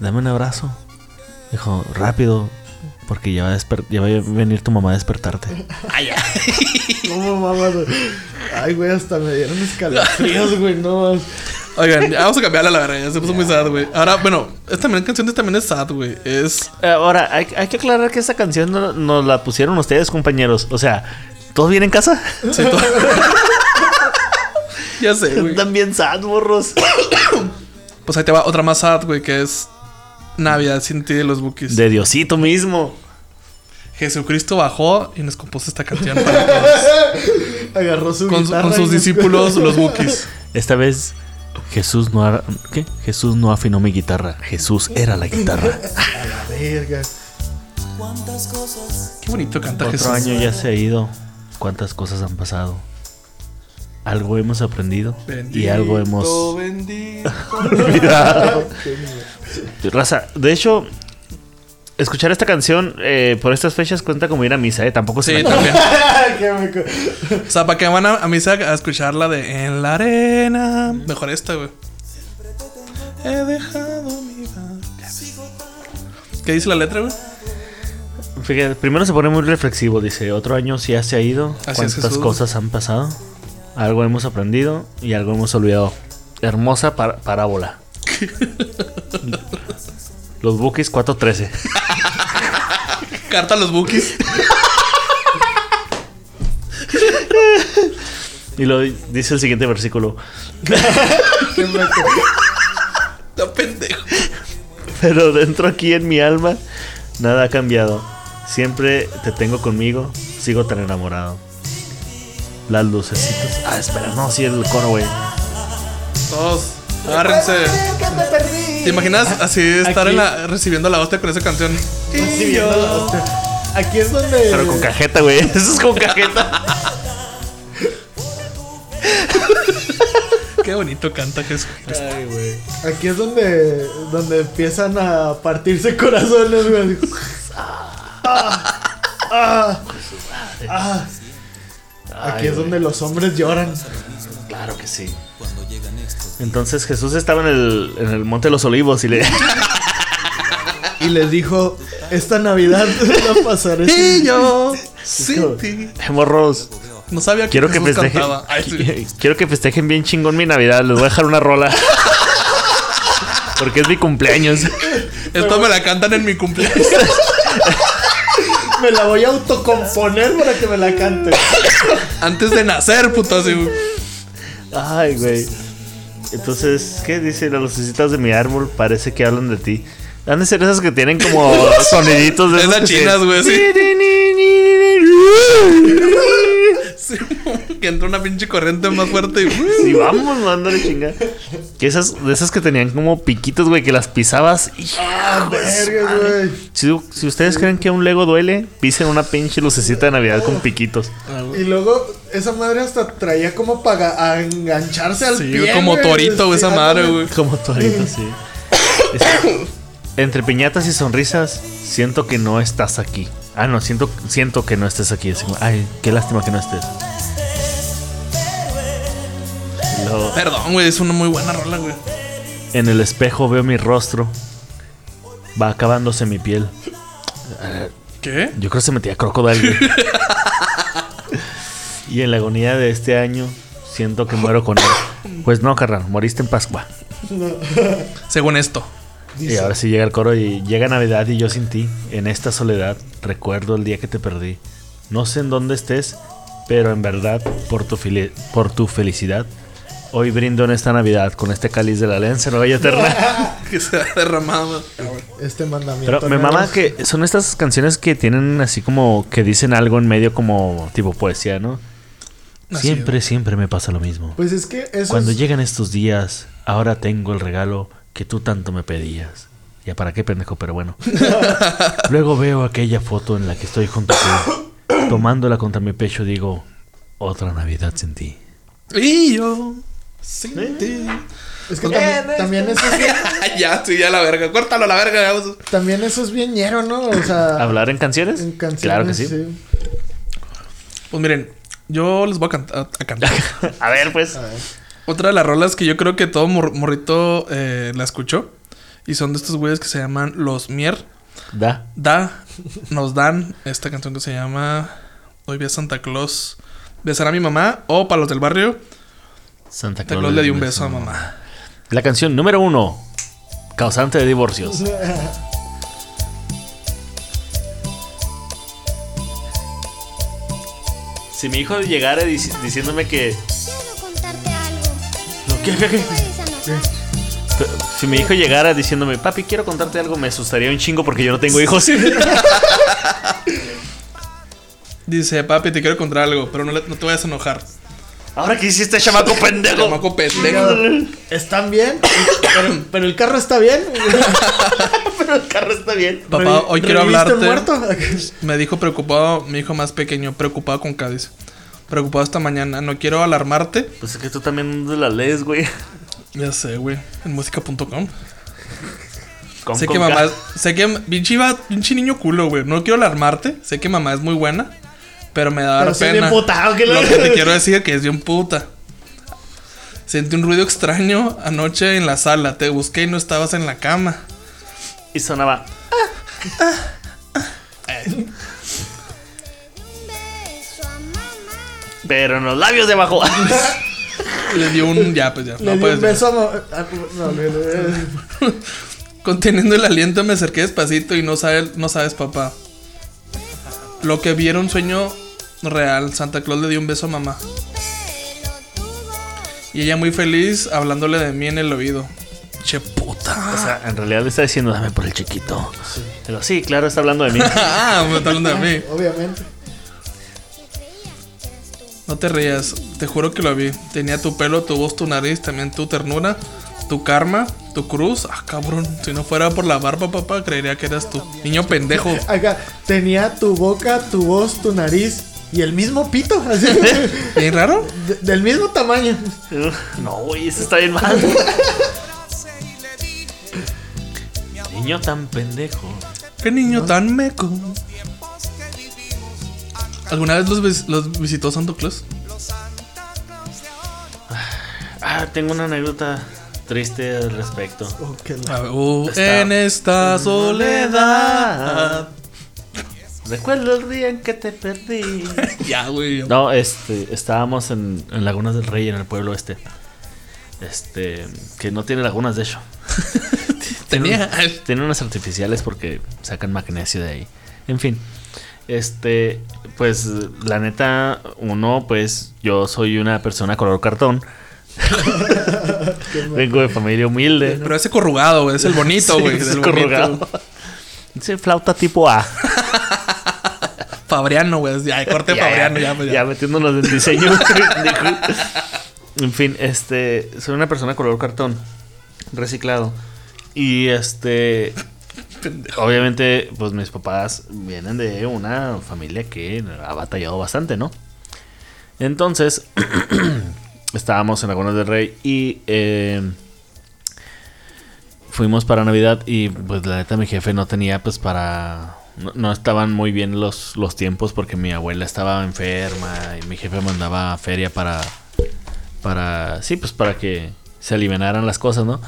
dame un abrazo. Dijo, rápido, porque ya va, a desper- ya va a venir tu mamá a despertarte. <laughs>
¿Cómo mamas? güey? Ay, güey, hasta me dieron escalofríos, <laughs> güey, no más.
Oigan, ya vamos a cambiarla la verdad, ya se puso muy sad, güey. Ahora, bueno, esta también canción también es sad, güey. Es.
Eh, Ahora, hay, hay que aclarar que esta canción no- nos la pusieron ustedes, compañeros. O sea, ¿todos bien en casa?
sí, todo- <laughs> ya sé, güey.
Están bien sad, morros. <coughs>
Pues ahí te va otra más sad, güey, que es Navidad sin ti de los Bookies.
De Diosito mismo.
Jesucristo bajó y nos compuso esta canción para todos. <laughs>
Agarró su
con,
guitarra
con sus discípulos, los Bookies.
Esta vez Jesús no ha- ¿qué? Jesús no afinó mi guitarra. Jesús era la guitarra. <laughs>
A la verga.
Qué bonito canta
Otro
Jesús.
año ya se ha ido. ¿Cuántas cosas han pasado? Algo hemos aprendido y algo hemos
Bendito. <laughs>
olvidado. Raza, de hecho, escuchar esta canción eh, por estas fechas cuenta como ir a misa, ¿eh? Tampoco se
Sí, también. <laughs> O sea, para que van a, a misa a escuchar la de En la arena. Mejor esta, güey. He dejado mi. ¿Qué dice la letra, güey?
Fíjate, primero se pone muy reflexivo, dice, otro año ya se ha ido,
Así
cuántas cosas han pasado, algo hemos aprendido y algo hemos olvidado. Hermosa par- parábola. <laughs> Los buques 413.
Carta a los bookies.
Y lo dice el siguiente versículo.
Está pendejo.
Pero dentro aquí en mi alma, nada ha cambiado. Siempre te tengo conmigo, sigo tan enamorado. Las lucecitas. Ah, espera, no, sí, el coro, güey.
Todos, agárrense. ¿Te imaginas así estar en la, recibiendo la hostia con esa canción?
Recibiendo la hostia. Aquí es donde.
Pero con cajeta, güey. <laughs> Eso es con cajeta. <laughs>
Qué bonito canta Jesús.
Aquí es donde, donde empiezan a partirse corazones, güey. Ah, ah, ah. Aquí es donde los hombres lloran.
Claro que sí. Entonces Jesús estaba en el, en el Monte de los Olivos y le.
Y les dijo: Esta Navidad <laughs> la pasaré sin
Y yo, sin ti.
Morros,
No sabía que
quiero que festejen.
cantaba. <laughs> Ay, sí.
Quiero que festejen bien chingón mi Navidad. Les voy a dejar una rola. <laughs> Porque es mi cumpleaños.
Esto me la cantan en mi cumpleaños.
Me la voy a autocomponer para que me la cante.
Antes de nacer, puto. Así.
Ay, güey. Entonces, ¿qué dice? Las lucecitas de mi árbol parece que hablan de ti. Han de ser esas que tienen como <laughs> soniditos de
Es
esos
las
que se-
chinas, güey, sí. Sí, <laughs> que entra una pinche corriente más fuerte y. <laughs>
Sí, vamos, mándale chinga. Que esas, de esas que tenían como piquitos, güey, que las pisabas y.
Ah, güey.
Si, si ustedes creen que un Lego duele, pisen una pinche lucecita de Navidad con piquitos.
Y luego esa madre hasta traía como para engancharse al
Sí,
pie.
como
güey.
torito, güey, esa
Sí,
madre, güey.
Como torito, sí. <coughs> Es- entre piñatas y sonrisas, siento que no estás aquí. Ah, no, siento, siento que no estés aquí. Ay, qué lástima que no estés. Luego,
Perdón, güey, es una muy buena rola, güey.
en el espejo veo mi rostro. Va acabándose mi piel.
¿Qué?
Yo creo que se metía crocodile. y en la agonía de este año, siento que muero con él. Pues no, carnal, moriste en Pascua.
Según esto.
Y ahora sí llega el coro y llega Navidad y yo sin ti, en esta soledad, recuerdo el día que te perdí. No sé en dónde estés, pero en verdad, por tu, por tu felicidad, hoy brindo en esta Navidad con este cáliz de la alianza nueva y eterna. <laughs> <laughs>
Que se ha derramado.
Este mandamiento.
Pero me mama que son estas canciones que tienen así como que dicen algo en medio como tipo poesía, ¿no?
Así
Siempre, siempre me pasa lo mismo.
Pues es que eso
Cuando
es-
llegan estos días, ahora tengo el regalo que tú tanto me pedías. Ya para qué pendejo, pero bueno. <laughs> Luego veo aquella foto en la que estoy junto a ti. Tomándola contra mi pecho digo, otra Navidad sin ti.
Y yo. Sin ti.
Es que también, también eso es bien, <laughs>
ya, sí, ya la verga. Córtalo a la verga. vamos.
también eso es bien ñero, ¿no? O sea,
¿Hablar en canciones?
en canciones.
Claro que sí.
Pues miren, yo les voy a, cantar a cantar. <laughs>
A ver, pues.
Otra de las rolas que yo creo que todo mor- morrito eh, la escuchó. Y son de estos güeyes que se llaman Los Mier.
Da.
Da, nos dan esta canción que se llama Hoy vi a Santa Claus besar a mi mamá. O para los del barrio,
Santa
Santa Claus le dio un beso a mamá.
La canción número uno. Causante de divorcios. Si mi hijo llegara dici- diciéndome que. ¿Qué, qué, qué?
Puedes anotar.
Si mi hijo llegara diciéndome, papi, quiero contarte algo, me asustaría un chingo porque yo no tengo hijos. <laughs>
Dice, papi, te quiero contar algo, pero no, le- no te vayas a enojar.
Ahora que hiciste, chamaco pendejo.
Chamaco pendejo.
Están bien, pero, pero el carro está bien. <laughs>
Pero el carro está bien.
Papá, hoy quiero
¿reviviste
hablarte.
muerto?
Me dijo preocupado, mi hijo más pequeño, preocupado con Cádiz. Preocupado esta mañana. No quiero alarmarte.
Pues es que tú también de la lees, güey.
Ya sé, güey. En música.com. Sé que mamá. Sé que. Pinche, va- pinche niño culo, güey. No quiero alarmarte. Sé que mamá es muy buena. Pero me da
Pero sí
pena.
bien puta, ¿o qué
Lo que te quiero decir es que es bien puta. Sentí un ruido extraño anoche en la sala. Te busqué y no estabas en la cama.
Y sonaba.
Un beso
Pero en los labios de abajo. <laughs>
Le dio un. Ya, pues ya.
Le
no
di
puedes
un beso ah, no, le- le- <laughs>
Conteniendo el aliento me acerqué despacito y no sabes, no sabes, papá. Lo que vi era un sueño real. Santa Claus le dio un beso a mamá. Y ella muy feliz hablándole de mí en el oído. Che puta.
O sea, en realidad le está diciendo, dame por el chiquito. Pero sí, claro, está hablando de mí. <laughs>
ah, me está hablando de mí.
Obviamente.
No te rías, te juro que lo vi. Tenía tu pelo, tu voz, tu nariz, también tu ternura, tu karma, tu cruz. Ah, cabrón. Si no fuera por la barba, papá, creería que eras tú. Niño pendejo. <laughs>
Acá, tenía tu boca, tu voz, tu nariz y el mismo pito. Así, <laughs>
¿Bien raro?
de- del mismo tamaño.
no, güey, eso está bien mal. Niño tan pendejo.
Qué niño tan meco. ¿Alguna vez los, vis- los visitó Santo Claus?
Ah, tengo una anécdota triste al respecto.
Oh, qué
uh, en esta soledad.
Recuerdo el día en que te perdí. <laughs>
ya, güey.
No, este, estábamos en, en Lagunas del Rey, en el pueblo este. Este, que no tiene lagunas, de hecho. <laughs>
Tenía.
Tiene unas artificiales porque sacan magnesio de ahí. En fin. Este, pues la neta, uno, pues yo soy una persona color cartón. <laughs> Vengo de familia humilde.
Pero ese corrugado, güey. Es el bonito, <laughs>
Sí,
güey.
es
del
corrugado.
bonito.
Dice flauta tipo A. <laughs>
Fabriano, güey. Ya, corte Fabriano, ya, pues, ya.
ya metiéndonos en diseño. En fin, este. Soy una persona color cartón. Reciclado. Y este. Obviamente, pues mis papás vienen de una familia que ha batallado bastante, ¿no? Entonces, <clears throat> estábamos en Lagunas del Rey y eh, fuimos para Navidad y pues la neta mi jefe no tenía pues para... No, estaban muy bien los, los tiempos porque mi abuela estaba enferma y mi jefe mandaba feria para... Para... Sí, pues para que se alivianaran las cosas, ¿no?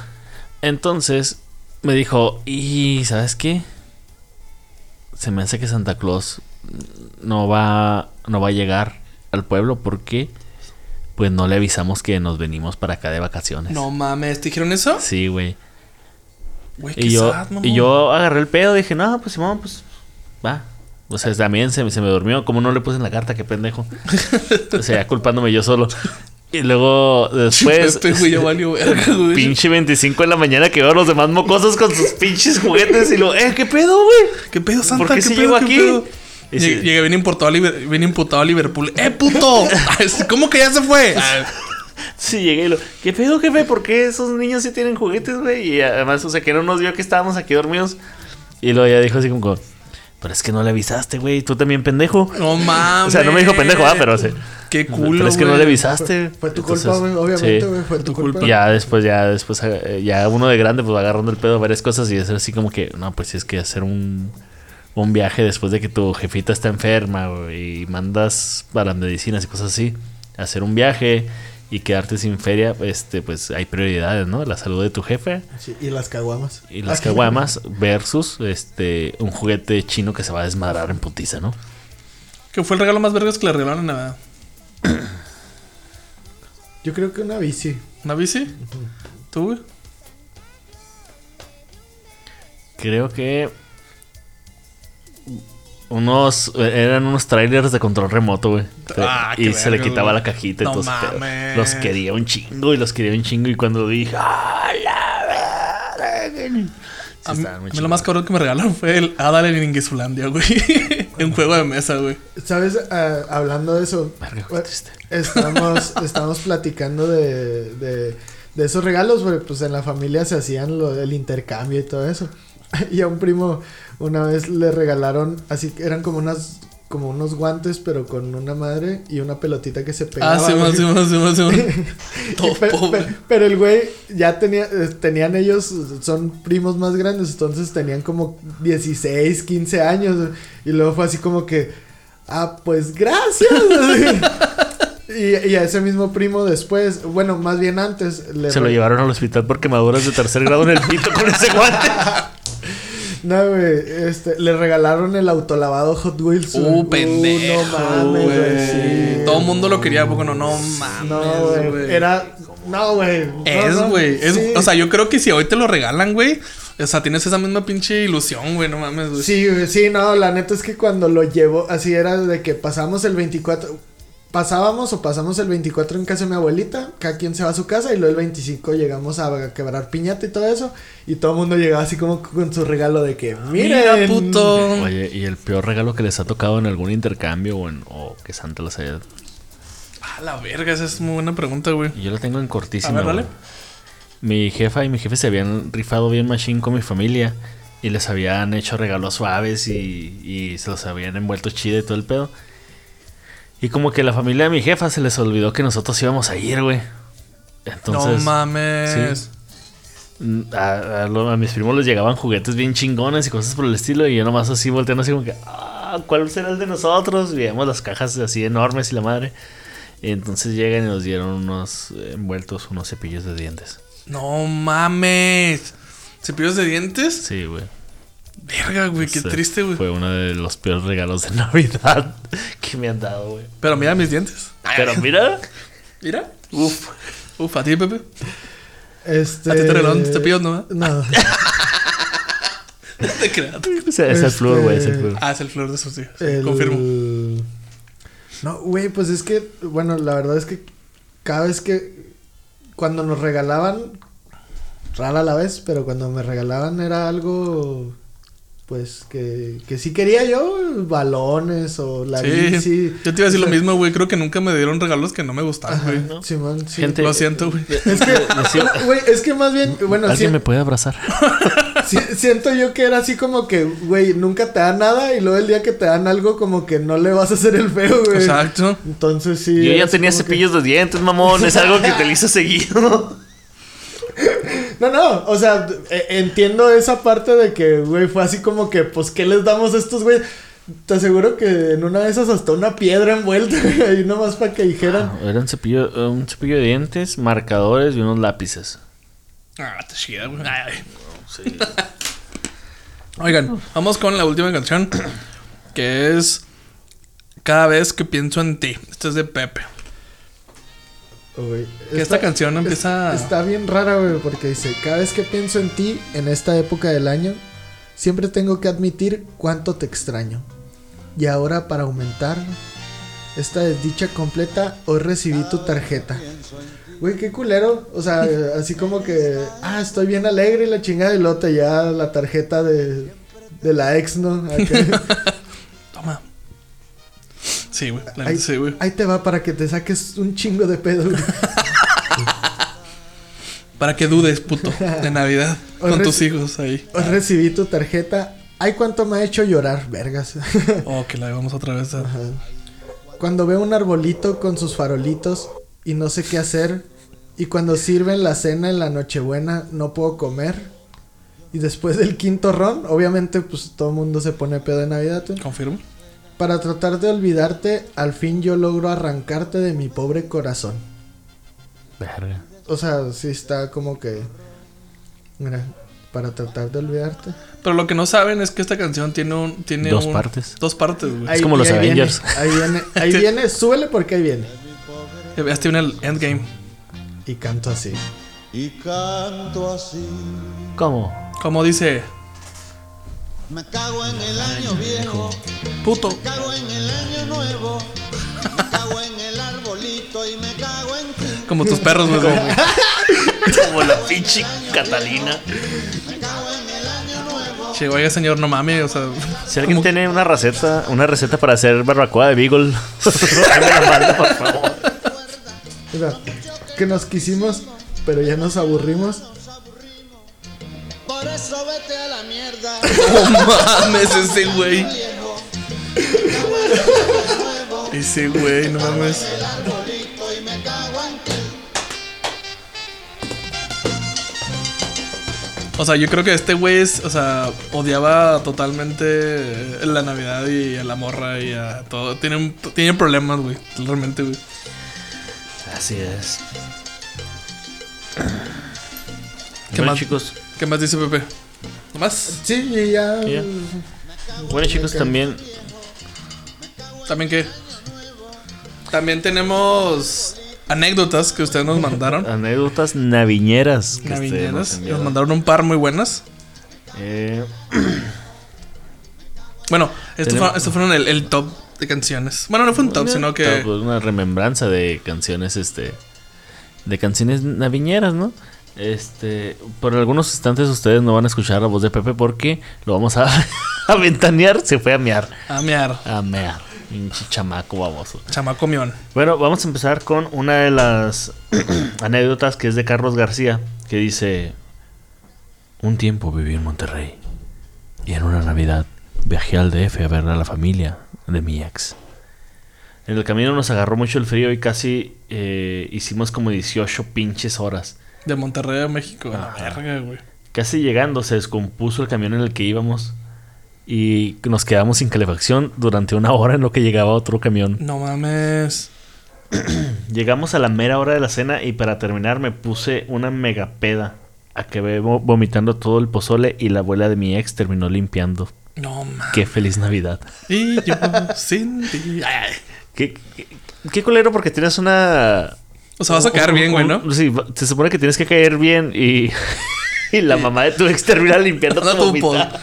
Entonces me dijo, ¿y sabes qué? Se me hace que Santa Claus no va, no va a llegar al pueblo porque pues no le avisamos que nos venimos para acá de vacaciones.
No mames, ¿te dijeron eso?
Sí, güey.
Güey, qué
Y yo,
sad,
y yo agarré el pedo, dije, no, pues Simón, pues va. O sea, también se, me- se me durmió, como no le puse en la carta, qué pendejo. <laughs> o sea, culpándome yo solo. Y luego después,
Pepe, güey, ya valió verga, <laughs> güey.
pinche 25 de la mañana que veo los demás mocosos con sus pinches juguetes y lo, eh, ¿qué pedo, güey?
¿Qué pedo, Santa?
¿Por qué si
pedo,
llego
qué
aquí?
pedo? Llegué, llegué bien, importado a bien imputado a Liverpool. ¡Eh, puto! <laughs> ¿Cómo que ya se fue? Ah,
Sí, llegué y lo, ¿qué pedo, jefe? ¿Por qué esos niños sí tienen juguetes, güey? Y además, o sea, que no nos vio que estábamos aquí dormidos. Y luego ya dijo así como, pero es que no le avisaste, güey, tú también pendejo.
No mames. <laughs>
O sea, no me dijo pendejo, ah, pero sí.
Qué culo,
Pero es que no le avisaste.
Fue tu
Entonces,
culpa, güey. Obviamente,
sí.
güey. Fue tu,
tu
culpa.
culpa.
Ya después, ya después, eh, ya uno de grande, pues va agarrando el pedo a varias cosas y es así como que, no, pues sí es que hacer un, un viaje después de que tu jefita está enferma güey, y mandas para medicinas y cosas así, hacer un viaje y quedarte sin feria, este, pues hay prioridades, ¿no? La salud de tu jefe
Sí, y las caguamas.
y las caguamas versus este un juguete chino que se va a desmadrar en putiza, ¿no?
¿Qué fue el regalo más vergas que le regalaron en Navidad?
Yo creo que una bici.
¿Una bici? ¿Tú, güey?
Creo que unos eran unos trailers de control remoto, güey.
Ah,
y se le quitaba
güey.
la cajita y
No
todo
mames.
Los quería un chingo y los quería un chingo y cuando lo dije, ¡ah, la verga! Sí,
A mí,
estaban muy
a mí lo más cabrón que me regalaron fue el Adal en Ingesulandia, güey. <laughs> un juego de mesa, güey.
¿Sabes? Ah, hablando de eso,
Verga, qué
bueno,
triste.
estamos, <laughs> estamos platicando de, de, de esos regalos, güey. Pues en la familia se hacían lo, el intercambio y todo eso. <laughs> Y a un primo una vez le regalaron, así que eran como unas como unos guantes, pero con una madre y una pelotita que se pegaba.
Ah, sí, sí, sí, sí, <laughs> <laughs> Todo
pe-
pobre.
pe- pero el güey ya tenía, tenían ellos, son primos más grandes, entonces tenían como 16, 15 años. Y luego fue así como que, ah, pues gracias. y, y a ese mismo primo después, bueno, más bien antes, le
Se lo llevaron al hospital por quemaduras de tercer grado en el pito con ese guante.
No, güey, este, le regalaron el autolavado Hot Wheels.
Uh, pendejo,
no mames, güey. sí.
Todo el mundo lo quería, ¿a poco no? No mames,
No, güey. Era. No, güey. No,
Es,
no,
güey. es-
sí.
O sea, yo creo que si hoy te lo regalan, güey. O sea, tienes esa misma pinche ilusión, güey. No mames, güey.
Sí, sí, no, la neta es que cuando lo llevo, así era de que pasamos el 24, pasábamos o pasamos el 24 en casa de mi abuelita, cada quien se va a su casa y luego el 25 llegamos a quebrar piñata y todo eso, y todo el mundo llegaba así como con su regalo de que,
Mira,
miren,
puto.
Oye, ¿y el peor regalo que les ha tocado en algún intercambio o, en- o que Santa les haya...
A la verga, esa es muy buena pregunta, güey.
Yo lo tengo en cortísima.
A ver, dale.
Mi jefa y mi jefe se habían rifado bien machine con mi familia y les habían hecho regalos suaves y, y se los habían envuelto chido y todo el pedo. Y como que la familia de mi jefa se les olvidó que nosotros íbamos a ir, güey. Entonces,
no mames.
mm, a, a lo- a mis primos les llegaban juguetes bien chingones y cosas por el estilo. Y yo nomás así volteando así como que, ah, ¿cuál será el de nosotros? Y veíamos las cajas así enormes y la madre. Y entonces llegan y nos dieron unos envueltos, unos cepillos de dientes.
No mames. ¿Cepillos de dientes?
Sí, güey.
Verga, güey, qué triste, güey.
Fue uno de los peores regalos de <laughs> Navidad que me han dado, güey.
Pero mira mis dientes.
Pero mira,
Mira. Uf. Uf, a ti, Pepe.
este...
A ti te regalaron cepillos, ¿no?
No, <laughs>
No te creas. <laughs>
es el flúor, güey, es el
Este-
flúor.
Ah, es el flor de sus
el...
Confirmo.
No, güey, pues es que, bueno, la verdad es que cada vez que cuando nos regalaban, rara a la vez, pero cuando me regalaban era algo, pues, que, que sí quería yo, balones o la
Sí,
bici.
yo te iba a decir
O
lo mismo, güey. Creo que nunca me dieron regalos que no me gustaban, güey.
Simón, sí.
Gente-
Lo siento, güey.
Es que, <laughs> güey, es que más bien, bueno,
¿Alguien
sí-
me puede abrazar? <laughs>
sí- siento yo que era así como que, güey, nunca te dan nada y luego el día que te dan algo como que no le vas a hacer el feo, güey.
Exacto.
Entonces sí.
Yo ya tenía
que-
cepillos de dientes, mamón. Es algo que utilizo seguido. <laughs>
No, no, o sea, eh, entiendo esa parte de que, güey, fue así como que, pues, ¿qué les damos a estos, güey? Te aseguro que en una de esas hasta una piedra envuelta, güey, <laughs> ahí nomás para que dijeran.
Era un cepillo, un cepillo de dientes, marcadores y unos lápices.
Ah, está chida, güey. Ay, ay. <laughs> Oigan, vamos con la última canción. Que es Cada vez que pienso en ti. Esta es de Pepe. Que esta canción empieza-
Está bien rara, güey, porque dice, cada vez que pienso en ti, en esta época del año, siempre tengo que admitir cuánto te extraño. Y ahora, para aumentar esta desdicha completa, hoy recibí tu tarjeta. Güey, qué culero. O sea, <laughs> así como que, ah, estoy bien alegre y la chingada y luego te ya la tarjeta de, de la ex, ¿no? <laughs> Acá.
Toma. Sí, güey. La
ahí,
neta sí, güey.
ahí te va para que te saques un chingo de pedo. güey. <laughs>
Para que dudes, puto. De Navidad. <laughs> Con tus hijos ahí.
Hoy recibí tu tarjeta. Ay, cuánto me ha hecho llorar, vergas. <laughs>
Oh, que la vamos otra vez a.
Cuando veo un arbolito con sus farolitos y no sé qué hacer. Y cuando sirven la cena en la Nochebuena no puedo comer. Y después del quinto ron, obviamente pues todo el mundo se pone pedo de Navidad.
Confirmo.
Para tratar de olvidarte, al fin yo logro arrancarte de mi pobre corazón.
Verga.
O sea, sí está como que... Mira, para tratar de olvidarte.
Pero lo que no saben es que esta canción tiene un. Tiene
Dos
un-
partes.
Dos partes, güey.
Ahí-
como los
ahí viene,
Avengers.
ahí viene, ahí <laughs> viene, súbele porque ahí viene.
Este viene el endgame.
Y canto así.
Y canto así.
¿Cómo?
Como dice.
Me cago en el año viejo,
Puto.
me cago en el año nuevo, me cago en el arbolito y me cago en ti.
Como tus perros, güey. como-
Como la pinche Catalina.
Che, oiga, señor, no mames. O sea.
Si alguien tiene una receta, una receta para hacer barbacoa de Beagle, <laughs> me la manda, por favor.
Mira, que nos quisimos, pero ya nos aburrimos.
Por eso vete a
No mames, ese güey. Ese güey, no mames. O sea, yo creo que este güey es, o sea, odiaba totalmente la Navidad y a la morra y a todo. Tiene, tiene problemas, güey. Realmente, güey.
Así es.
¿Qué
bueno,
más?
chicos.
¿Qué más dice Pepe? ¿No más?
Sí, ya.
Ya. Bueno, chicos, también
¿También qué? También tenemos anécdotas que ustedes nos mandaron. <laughs>
anécdotas naviñeras. que ustedes nos
Navideñas. Nos
enviaron.
mandaron un par muy buenas.
Eh, <clears throat>
Bueno, estos
Tenemos-
fueron, estos fueron el, el top de canciones. Bueno, no fue un top, sino que.
pues, una remembranza de canciones, este, de canciones naviñeras, ¿no? Este, por algunos instantes ustedes no van a escuchar la voz de Pepe porque lo vamos a, <laughs> a ventanear. Se fue a mear,
A mear.
a mear, pinche chamaco baboso.
Chamaco mión.
Bueno, vamos a empezar con una de las <clears throat> anécdotas que es de Carlos García, que dice, un tiempo viví en Monterrey y en una Navidad viajé al DF a ver a la familia de mi ex. En el camino nos agarró mucho el frío y casi eh, hicimos como 18 pinches horas.
De Monterrey a México. A la verga, güey.
Casi llegando se descompuso el camión en el que íbamos y nos quedamos sin calefacción durante una hora en lo que llegaba otro camión.
No mames. <clears throat>
Llegamos a la mera hora de la cena y para terminar me puse una mega peda. Acabé vo- vomitando todo el pozole y la abuela de mi ex terminó limpiando.
No mames.
Qué feliz Navidad.
Y yo <laughs> sin ti.
Qué, qué, qué culero porque tienes una...
O sea, vas a quedar bien, güey, ¿no?
Sí, se supone que tienes que caer bien y, <laughs> y la mamá de tu ex termina limpiando <laughs>
No,
tu vomita.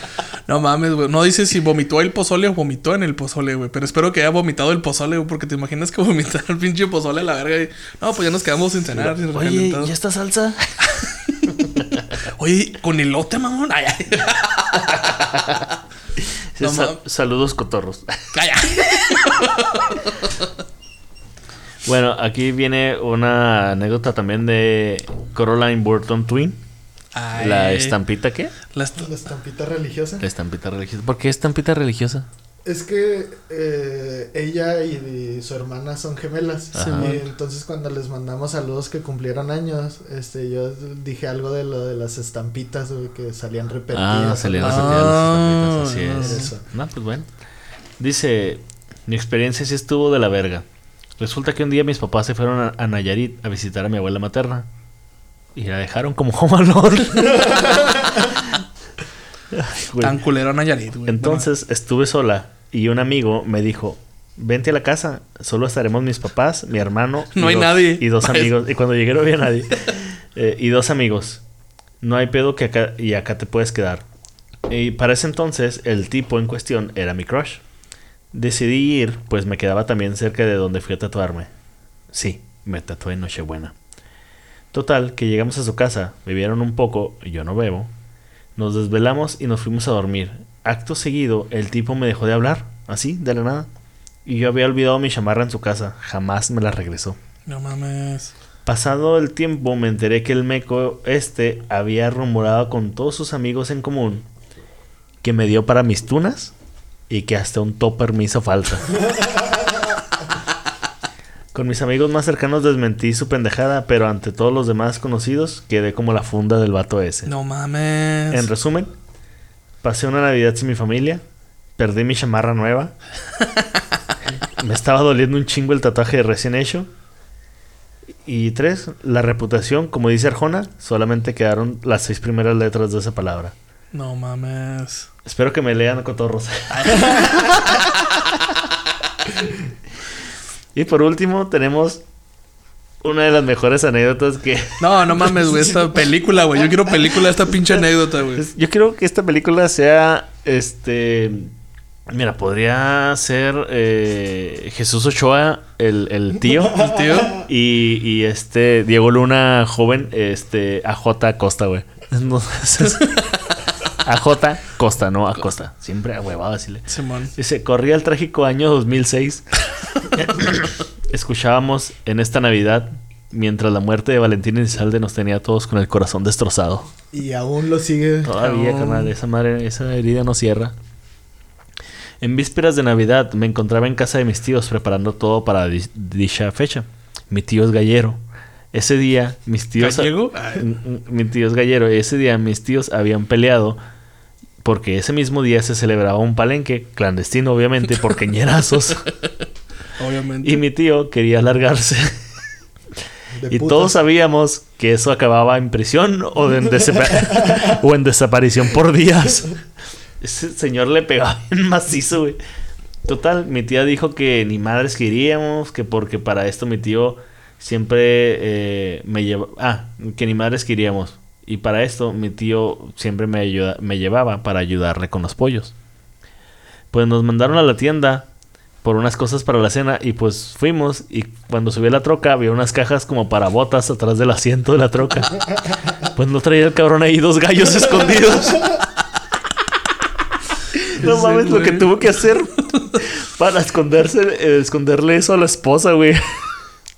No mames, güey. No dice si vomitó el pozole o vomitó en el pozole, güey. Pero espero que haya vomitado el pozole, güey. Porque te imaginas que <laughs> vomitar el pinche pozole a la verga. Y... No, pues ya nos quedamos sin cenar. sin
Oye. ¿y esta salsa?
Oye, con elote, mamón. Ay, ay. No
sa-
mam-
saludos, cotorros.
Ay.
Bueno, aquí viene una anécdota también de Caroline Burton Twin.
Ay.
La estampita, ¿qué?
La est-
La estampita religiosa.
La estampita religiosa. ¿Por qué estampita religiosa?
Es que eh, ella y, y su hermana son gemelas.
Ajá.
Y entonces cuando les mandamos saludos que cumplieron años, este yo dije algo de lo de las estampitas que salían repetidas.
Ah, salían
algo
las
Ah,
estampitas, así es.
eso.
No, pues bueno. Dice, mi experiencia sí estuvo de la verga. Resulta que un día mis papás se fueron a, a Nayarit a visitar a mi abuela materna. Y la dejaron como <laughs> home alone. Ay, <laughs> güey.
Tan culero Nayarit, güey.
Entonces estuve sola y un amigo me dijo, vente a la casa, solo estaremos mis papás, mi hermano. <laughs> y
No hay
dos-
nadie.
Y dos amigos. Y cuando llegué no había nadie. Eh, y dos amigos. No hay pedo que acá y acá te puedes quedar. Y para ese entonces el tipo en cuestión era mi crush. Decidí ir, pues me quedaba también cerca de donde fui a tatuarme. Sí, me tatué en Nochebuena. Total, que llegamos a su casa, bebieron un poco, yo no bebo. Nos desvelamos y nos fuimos a dormir. Acto seguido, el tipo me dejó de hablar, así, de la nada. Y yo había olvidado mi chamarra en su casa, jamás me la regresó.
No mames.
Pasado el tiempo me enteré que el meco este había rumorado con todos sus amigos en común que me dio para mis tunas y que hasta un topper me hizo falta. Con mis amigos más cercanos desmentí su pendejada, pero ante todos los demás conocidos quedé como la funda del vato ese.
No mames.
En resumen, pasé una Navidad sin mi familia, perdí mi chamarra nueva, me estaba doliendo un chingo el tatuaje de recién hecho. Y tres, la reputación, como dice Arjona, solamente quedaron las seis primeras letras de esa palabra.
No mames.
Espero que me lean cotorros. <laughs> y por último, tenemos una de las mejores anécdotas que
No, no mames, güey. Esta película, güey. Yo quiero película esta pinche anécdota, güey.
Yo quiero que esta película sea, este, mira, podría ser eh, Jesús Ochoa, el, el tío, <laughs>
El tío.
y, y este Diego Luna joven, este AJ Costa, güey. <laughs> No, es- AJ Costa, no Acosta. Siempre a huevado decirle.
Simón.
Dice, corría el trágico año 2006. <laughs> Escuchábamos en esta Navidad, mientras la muerte de Valentín Elizalde nos tenía a todos con el corazón destrozado.
Y aún lo sigue.
Todavía, carnal, esa madre, esa herida no cierra. En vísperas de Navidad me encontraba en casa de mis tíos preparando todo para di- dicha fecha. Mi tío es gallero. Ese día mis tíos
¿Gallego? <laughs>
Mi tío es gallero. Ese día mis tíos habían peleado porque ese mismo día se celebraba un palenque clandestino, obviamente, por <laughs> queñerazos.
Obviamente.
y mi tío quería largarse.
de
Y
putas.
todos sabíamos que eso acababa en prisión o, en desapa- <laughs> o en desaparición por días. Ese señor le pegaba bien macizo, güey. Total, mi tía dijo que ni madres que iríamos, que porque para esto mi tío siempre eh, me lleva... Ah, que ni madres que iríamos. Y para esto mi tío siempre me, ayuda- me llevaba para ayudarle con los pollos. Pues nos mandaron a la tienda por unas cosas para la cena y pues fuimos y cuando subí a la troca había unas cajas como para botas atrás del asiento de la troca. <laughs> Pues no traía el cabrón ahí dos gallos escondidos. <laughs> No mames lo que tuvo que hacer para esconderse, eh, esconderle eso a la esposa, güey.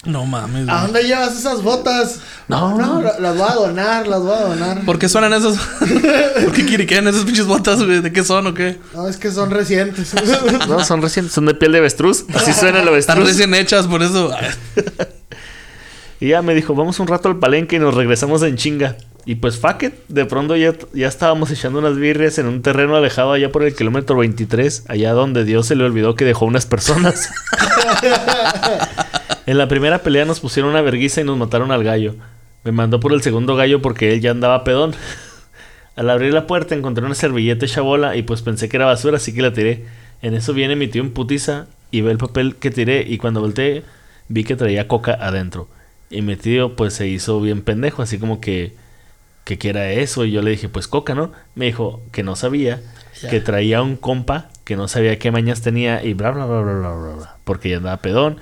No mames,
¿A dónde llevas esas botas?
No,
No, la- las voy a donar, las voy a donar.
¿Por qué suenan esas? <laughs> ¿Por qué quiriquean esas pinches botas, güey? ¿De qué son o qué?
No, es que son recientes. <laughs>
No, son recientes, son de piel de avestruz. Así suena el
Están
avestruz.
recién hechas, por eso. <laughs>
Y ya me dijo, vamos un rato al palenque y nos regresamos en chinga. Y pues fuck it, de pronto ya, ya estábamos echando unas birrias en un terreno alejado allá por el kilómetro 23, allá donde Dios se le olvidó que dejó unas personas. En la primera pelea nos pusieron una verguiza y nos mataron al gallo. Me mandó por el segundo gallo porque él ya andaba pedón. <laughs> Al abrir la puerta encontré una servilleta hecha bola y pues pensé que era basura, así que la tiré. En eso viene mi tío en putiza y ve el papel que tiré y cuando volteé vi que traía coca adentro. Y mi tío pues se hizo bien pendejo, así como que que qué era eso y yo le dije pues coca, ¿no? Me dijo que no sabía que traía un compa que no sabía qué mañas tenía y bla, bla, bla, bla, bla, bla, bla, porque ya andaba pedón.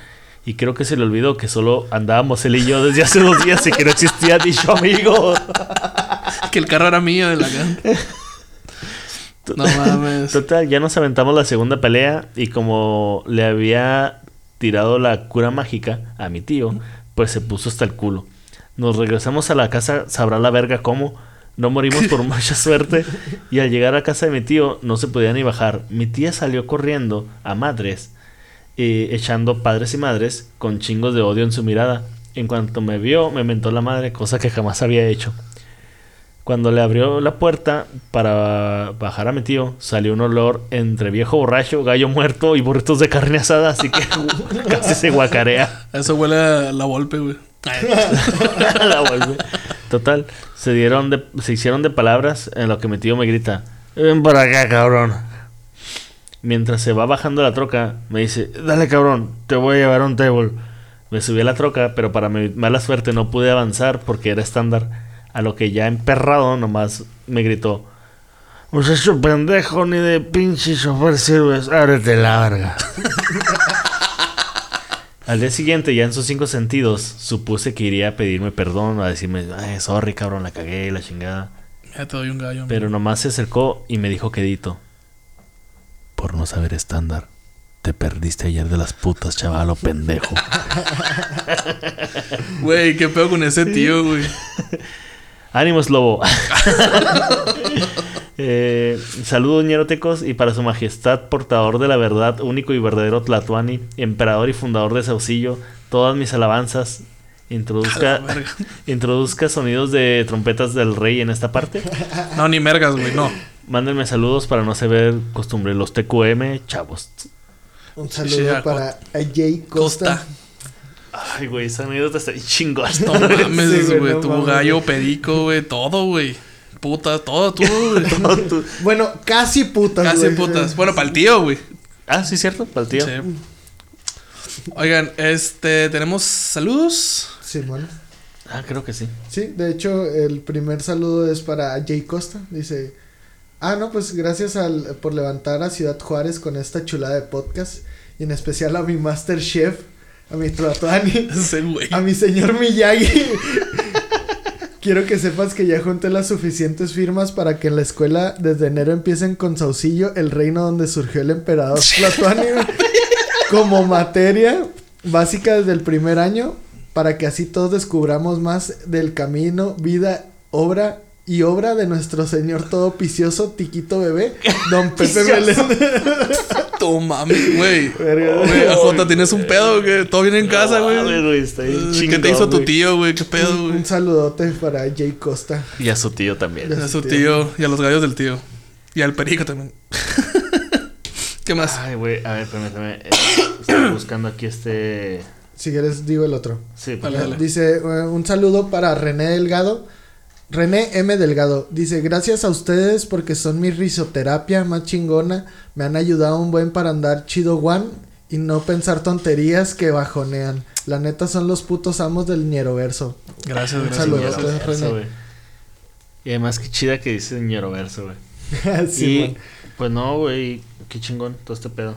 Y creo que se le olvidó que solo andábamos él y yo desde hace dos días y que no existía dicho amigo.
Que el carro era mío de la gang. No mames.
Total, ya nos aventamos la segunda pelea y como le había tirado la cura mágica a mi tío, pues se puso hasta el culo. Nos regresamos a la casa, sabrá la verga cómo. No morimos por <laughs> mucha suerte y al llegar a casa de mi tío no se podía ni bajar. Mi tía salió corriendo a madres, eh, echando padres y madres con chingos de odio en su mirada. En cuanto me vio, me mentó la madre, cosa que jamás había hecho. Cuando le abrió la puerta para bajar a mi tío, salió un olor entre viejo borracho, gallo muerto y burritos de carne asada, así que <laughs> casi se guacarea.
Eso huele a la golpe, güey. <laughs>
La vuelve. Total, se dieron de, se hicieron de palabras en lo que mi tío me grita, ven para acá, cabrón. Mientras se va bajando la troca, me dice, dale cabrón, te voy a llevar a un table. Me subí a la troca, pero para mi mala suerte no pude avanzar porque era estándar. A lo que ya emperrado nomás me gritó, muchacho pendejo, ni de pinche chofer sirves, ábrete la verga. <laughs> Al día siguiente, ya en sus cinco sentidos, supuse que iría a pedirme perdón, a decirme, ay, sorry, cabrón, la cagué, la chingada.
Ya te doy un gallo.
Pero nomás se acercó y me dijo quedito. Por no saber estándar, te perdiste ayer de las putas, chavalo pendejo. <laughs>
Güey, qué pedo con ese tío, güey. <laughs>
Ánimos, lobo. <laughs> eh, saludos, ñerotecos, y para su majestad, portador de la verdad, único y verdadero Tlatuani, emperador y fundador de Saucillo, todas mis alabanzas. Introduzca, introduzca sonidos de trompetas del rey en esta parte.
No, ni mergas, güey, no.
Mándenme saludos para no saber costumbre. Los TQM, chavos.
Un
Sí,
saludo para Jay Costa.
Costa.
Ay, güey, esa anécdota está chingona. <laughs>
No mames,
Sí, güey, no
tuvo
mames,
gallo, perico, güey. Todo, güey. Puta, todo, <laughs> todo, güey.
Todo tu-
Bueno, casi putas.
Casi
güey.
putas. Bueno, para el tío, güey.
Ah, sí, cierto, para el tío.
Sí. Oigan, este, tenemos saludos.
Simón.
Ah, creo que sí.
Sí, de hecho, el primer saludo es para Jay Costa. Dice: Ah, no, pues gracias al, por levantar a Ciudad Juárez con esta chulada de podcast. Y en especial a mi Master Chef, a mi <laughs>
güey.
a mi señor Miyagi. <laughs> Quiero que sepas que ya junté las suficientes firmas para que en la escuela desde enero empiecen con Saucillo, el reino donde surgió el emperador <laughs> Tlatuani, como materia básica desde el primer año, para que así todos descubramos más del camino, vida, obra y obra de nuestro señor todo picioso, Tiquito Bebé, don <laughs> Pepe Meléndez. <laughs>
Mames, güey.
Verga.
Güey, AJ, ¿tienes un pedo, güey? ¿Todo bien en casa,
No
güey? ¿Qué te hizo tu tío, güey? ¿Qué pedo,
Un,
güey?
un saludote para Jay Costa.
Y a su tío también.
A su tío y a los gallos del tío. Y al perico también. <laughs> ¿Qué más?
Ay, güey, a ver, permítame. eh, Estoy buscando aquí este.
Si quieres, digo el otro.
Sí,
Dale, dale.
Dice eh, un saludo para René Delgado. René M. Delgado dice: Gracias a ustedes porque son mi risoterapia más chingona. Me han ayudado un buen para andar chido one y no pensar tonterías que bajonean. La neta son los putos amos del ñeroverso.
Gracias, gracias.
saludo.
gracias.
René.
Y además, qué chida que dice ñero verso, güey. <laughs>
Sí,
y
man.
pues no, güey, qué chingón todo este pedo.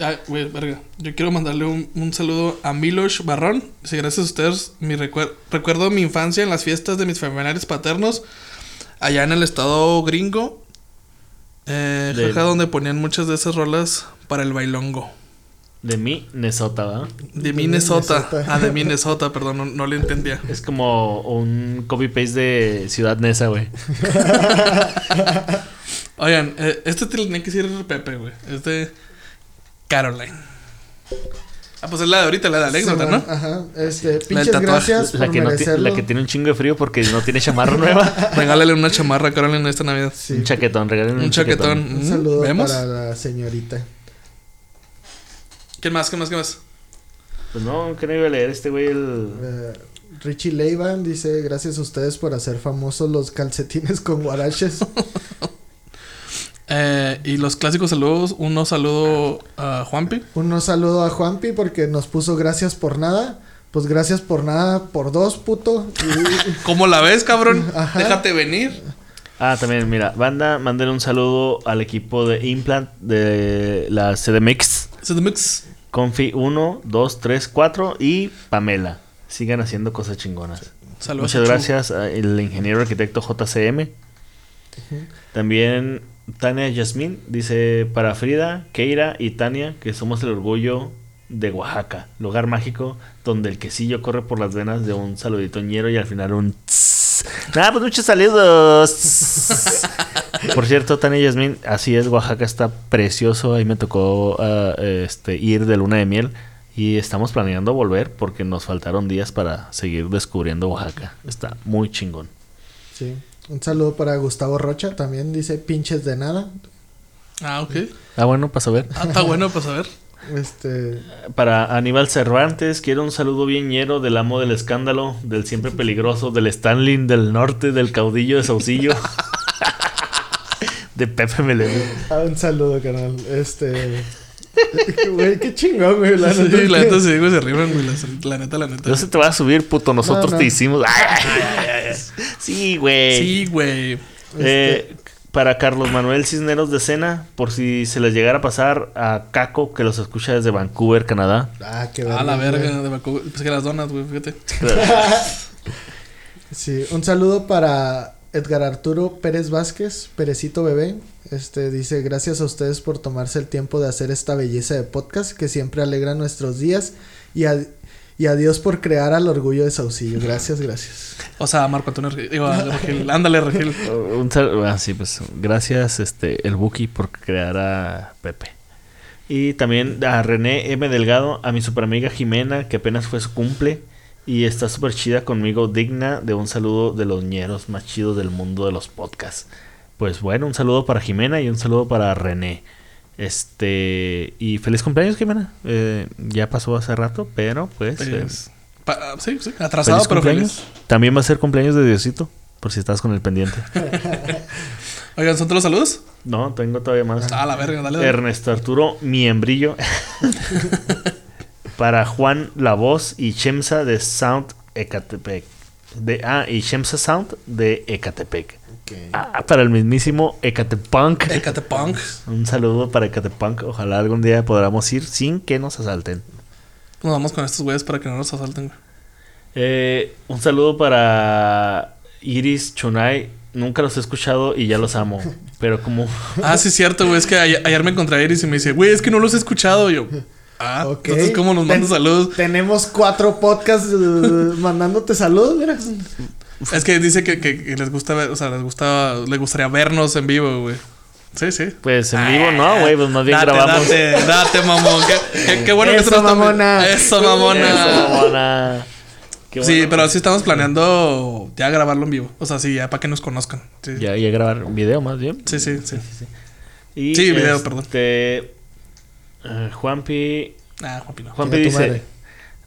Ay, güey, verga. Yo quiero mandarle un, un saludo a Milosh Barrón. Dice, gracias a ustedes, mi recuer- recuerdo mi infancia en las fiestas de mis familiares paternos. Allá en el estado gringo. Eh,
De-
jaja, donde ponían muchas de esas rolas para el bailongo.
De mí, Nesota, ¿verdad?
De
De
Minnesota.
Minnesota.
Ah, de Minnesota, perdón, no, no le entendía.
Es como un copy-paste de Ciudad Nesa, güey. <laughs>
Oigan, eh, este te lo tenía que decir Pepe, güey. Es de Caroline. Ah, pues es la de ahorita, la de anécdota, ¿no?
Ajá. Este, pinches
tatuaje.
gracias
La
por
que, no la tiene un chingo de frío porque no tiene chamarra nueva. <laughs>
Regálale una chamarra a Caroline esta Navidad.
Sí.
Un chaquetón, regalen un,
Un chaquetón.
Un
Mm,
saludo
¿Vemos?
para la señorita.
¿Qué más? ¿Qué más? ¿Qué más?
Pues no, que no iba a leer este güey el...
Eh, Richie Leivan dice, gracias a ustedes por hacer famosos los calcetines con guaraches. <laughs>
Eh, y los clásicos saludos. Uno saludo a Juanpi.
Un saludo a Juanpi porque nos puso gracias por nada. Pues gracias por nada, por dos, puto. <laughs>
¿Cómo la ves, cabrón? <laughs>
Ajá.
Déjate venir.
Ah, también, mira, banda, manden un saludo al equipo de Implant de la CDMX.
Mix.
Confi 1, 2, 3, 4 y Pamela. Sigan haciendo cosas chingonas.
Saludos.
Muchas gracias al ingeniero arquitecto JCM. También Tania Yasmín dice para Frida, Keira y Tania que somos el orgullo de Oaxaca, lugar mágico donde el quesillo corre por las venas de un saludito ñero y al final un tss. Nada, pues muchos saludos. <laughs> Por cierto, Tania Yasmín, así es, Oaxaca está precioso. Ahí me tocó ah, este, ir de luna de miel. Y estamos planeando volver porque nos faltaron días para seguir descubriendo Oaxaca. Está muy chingón.
Sí. Un saludo para Gustavo Rocha. También dice pinches de nada.
Ah, ok.
Ah, bueno, para saber.
Ah, está bueno para saber. <laughs>
Este.
Para Aníbal Cervantes, quiero un saludo bien ñero del amo del escándalo, del siempre peligroso, del Stanley del norte, del caudillo de Saucillo. <laughs> de Pepe Melén.
ah, un saludo, canal. Este. <laughs> Güey, qué chingón, güey. La neta
Sí, la neta se digo, se riman, güey. La, neta, la neta.
No se te va a subir, puto. Nosotros
No, no.
te hicimos. Ay. <laughs> Sí, güey.
Sí, güey.
Eh, para Carlos Manuel Cisneros de Cena, por si se les llegara a pasar a Caco, que los escucha desde Vancouver, Canadá.
Ah, qué
Ah, la
güey.
verga. De Bacu- Pues que las donas, güey, fíjate. <laughs>
Sí, un saludo para Edgar Arturo Pérez Vázquez, Perecito Bebé. Este dice, gracias a ustedes por tomarse el tiempo de hacer esta belleza de podcast que siempre alegra nuestros días y, a- y a Dios por crear al orgullo de Saucillo. Gracias, gracias.
O sea, Marco Antonio. Digo, Regil. <laughs> Ándale, Regil.
Un sal- ah, sí, pues gracias este el Buki por crear a Pepe. Y también a René M. Delgado, a mi super amiga Jimena, que apenas fue su cumple. Y está súper chida conmigo, digna de un saludo de los ñeros más chidos del mundo de los podcasts. Pues bueno, un saludo para Jimena y un saludo para René. Este. Y feliz cumpleaños, Jimena. Eh, ya pasó hace rato, pero pues. eh,
Pues, sí, sí. Atrasado,
feliz
pero
cumpleaños.
feliz.
También va a ser cumpleaños de Diosito, por si estás con el pendiente. <laughs>
Oigan, ¿son todos los saludos?
No, tengo todavía más.
Ah, la verga, dale. dale.
Ernesto Arturo Miembrillo. <laughs> para Juan La Voz y Chemsa de Sound Ecatepec. De, ah, y Shemsa Sound de Ecatepec. Ah, para el mismísimo Ecatepunk.
Ecatepunk.
Un saludo para Ecatepunk. Ojalá algún día podamos ir sin que nos asalten.
Nos vamos con estos güeyes para que no nos asalten.
Eh, un saludo para Iris Chunay. Nunca los he escuchado y ya los amo. Pero como <laughs>
Ah, sí, es cierto, güey. Es que ayer, ayer me encontré a Iris y me dice, güey, es que no los he escuchado. Y yo, ah,
Ok.
entonces, ¿cómo nos mandan
Ten-
saludos?
Tenemos cuatro podcasts eh, mandándote saludos, mira.
Es que dice que, que- que les gusta ver, o sea, les gusta, les gustaría vernos en vivo, güey. Sí, sí.
Pues en vivo no, güey, pues más bien
Date,
grabamos.
Date, date, mamón. Qué, qué- qué bueno que
Eso,
estás-
mamona.
Eso, mamona.
Eso, mamona. Qué
Sí,
bueno.
pero sí estamos planeando ya grabarlo en vivo. O sea, sí, ya para que nos conozcan. Sí,
Ya, ya grabar un video más bien.
sí, sí. sí.
Y,
Sí, video, perdón.
este, eh, Juanpi,
Ah, Juanpi, no.
Juanpi dice,
madre.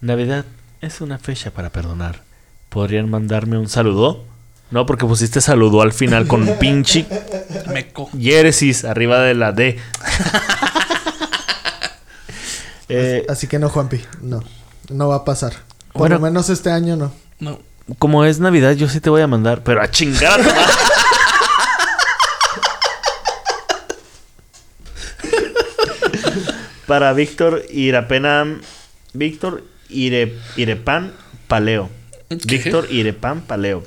Navidad es una fecha para perdonar. ¿Podrían mandarme un saludo? No, porque pusiste saludo al final con <laughs> pinche
Meco.
Yeresis arriba de la D. <laughs> Eh,
Así que no, Juanpi. No. No va a pasar. Por
Bueno.
lo menos este año no.
No.
como es Navidad, yo sí te voy a mandar, pero a chingar a tu madre. <laughs> Para Víctor Irapenam. Víctor Ire, Irepan Paleo. Víctor Irepan Paleo.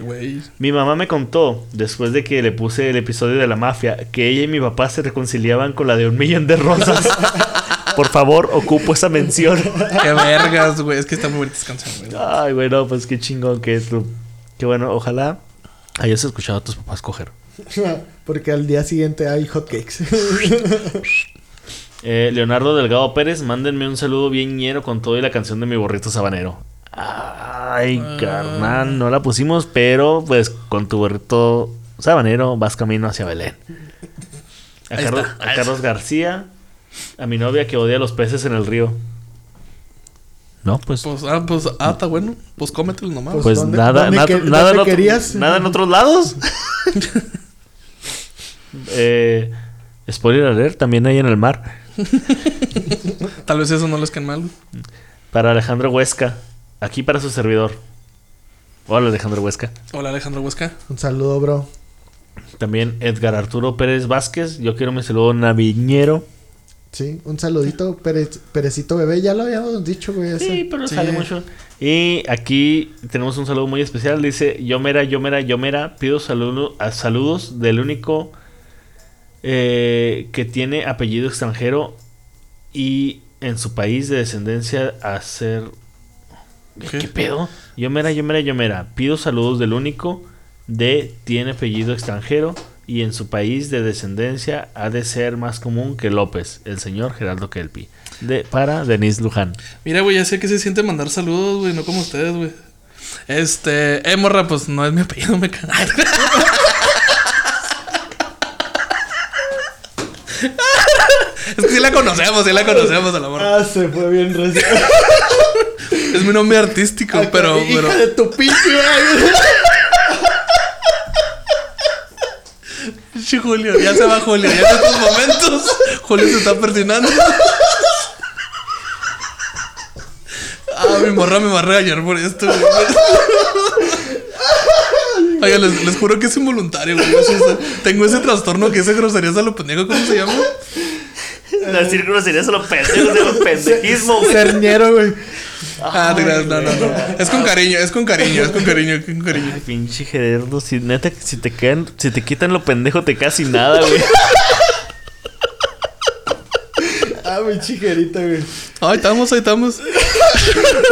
Güey.
Mi mamá me contó, después de que le puse el episodio de la mafia, que ella y mi papá se reconciliaban con la de un millón de rosas. <laughs> Por favor, ocupo esa mención.
Qué vergas, güey. Es que está muy bonita esa canción, güey.
Ay, bueno, pues qué chingón que es. Qué bueno, ojalá hayas escuchado a tus papás coger. <laughs>
Porque al día siguiente hay hotcakes. <laughs>
Eh, Leonardo Delgado Pérez, mándenme un saludo bien ñero con todo y la canción de mi borrito sabanero. Ay, carnal, no la pusimos, pero pues con tu borrito sabanero vas camino hacia Belén. A,
Ahí
Carlos,
está.
a Carlos García, a mi novia que odia los peces en el río. No, pues.
Pues, ah, pues, ah, está bueno. Pues cómetelos nomás.
Pues,
Pues
¿dónde-
nada,
dónde
nada,
que-
nada, en otro-
querías?
nada en otros lados. <laughs> eh, spoiler alert, también hay en el mar.
Tal vez eso no les quede mal.
Para Alejandro Huesca, aquí para su servidor. Hola Alejandro Huesca.
Hola, Alejandro Huesca.
Un saludo, bro.
también Edgar Arturo Pérez Vázquez. Yo quiero mi saludo naviñero.
Sí, un saludito, Pérez, Perecito Bebé, ya lo habíamos dicho, güey. ese.
Sí, pero
Sí.
sale mucho. Y aquí tenemos un saludo muy especial. Dice, Yomera, Yomera, Yomera, pido saludo, a saludos del único eh, que tiene apellido extranjero y en su país de descendencia a ser... ¿Qué,
¿Qué?
pedo? Yomera, Yomera, Yomera, pido saludos del único de tiene apellido extranjero y en su país de descendencia ha de ser más común que López, el señor Gerardo Kelpi. De, para Denise Luján.
Mira, güey, ya sé que se siente mandar saludos, güey, no como ustedes, güey. Este, eh, morra, pues no es mi apellido, me cago. <laughs> Es que sí la conocemos, sí la conocemos a la morra.
Ah, se fue bien recién. <laughs>
Es mi nombre artístico, pero,
Hija
pero.
de tu pinche.
Sí, Julio, ya se va Julio, ya en estos momentos. Julio se está persinando. Ah, mi morra me va a regañar por esto, güey. Oiga, les, les juro que es involuntario, güey. Tengo ese trastorno que ese grosería a lo pendejo, ¿cómo se llama?
Decir grosería solo pendejo, de los pendejismo, güey.
Cerñero, güey.
Ah, te creas, no, no, no. Es con cariño, es con cariño, es con cariño, es con cariño.
Ay, pinche Gerardo, si neta, si te quedan, si te quitan lo pendejo, te quedas sin nada, güey. <laughs>
Ah, mi chiquerita, güey.
Ahí estamos, ahí estamos.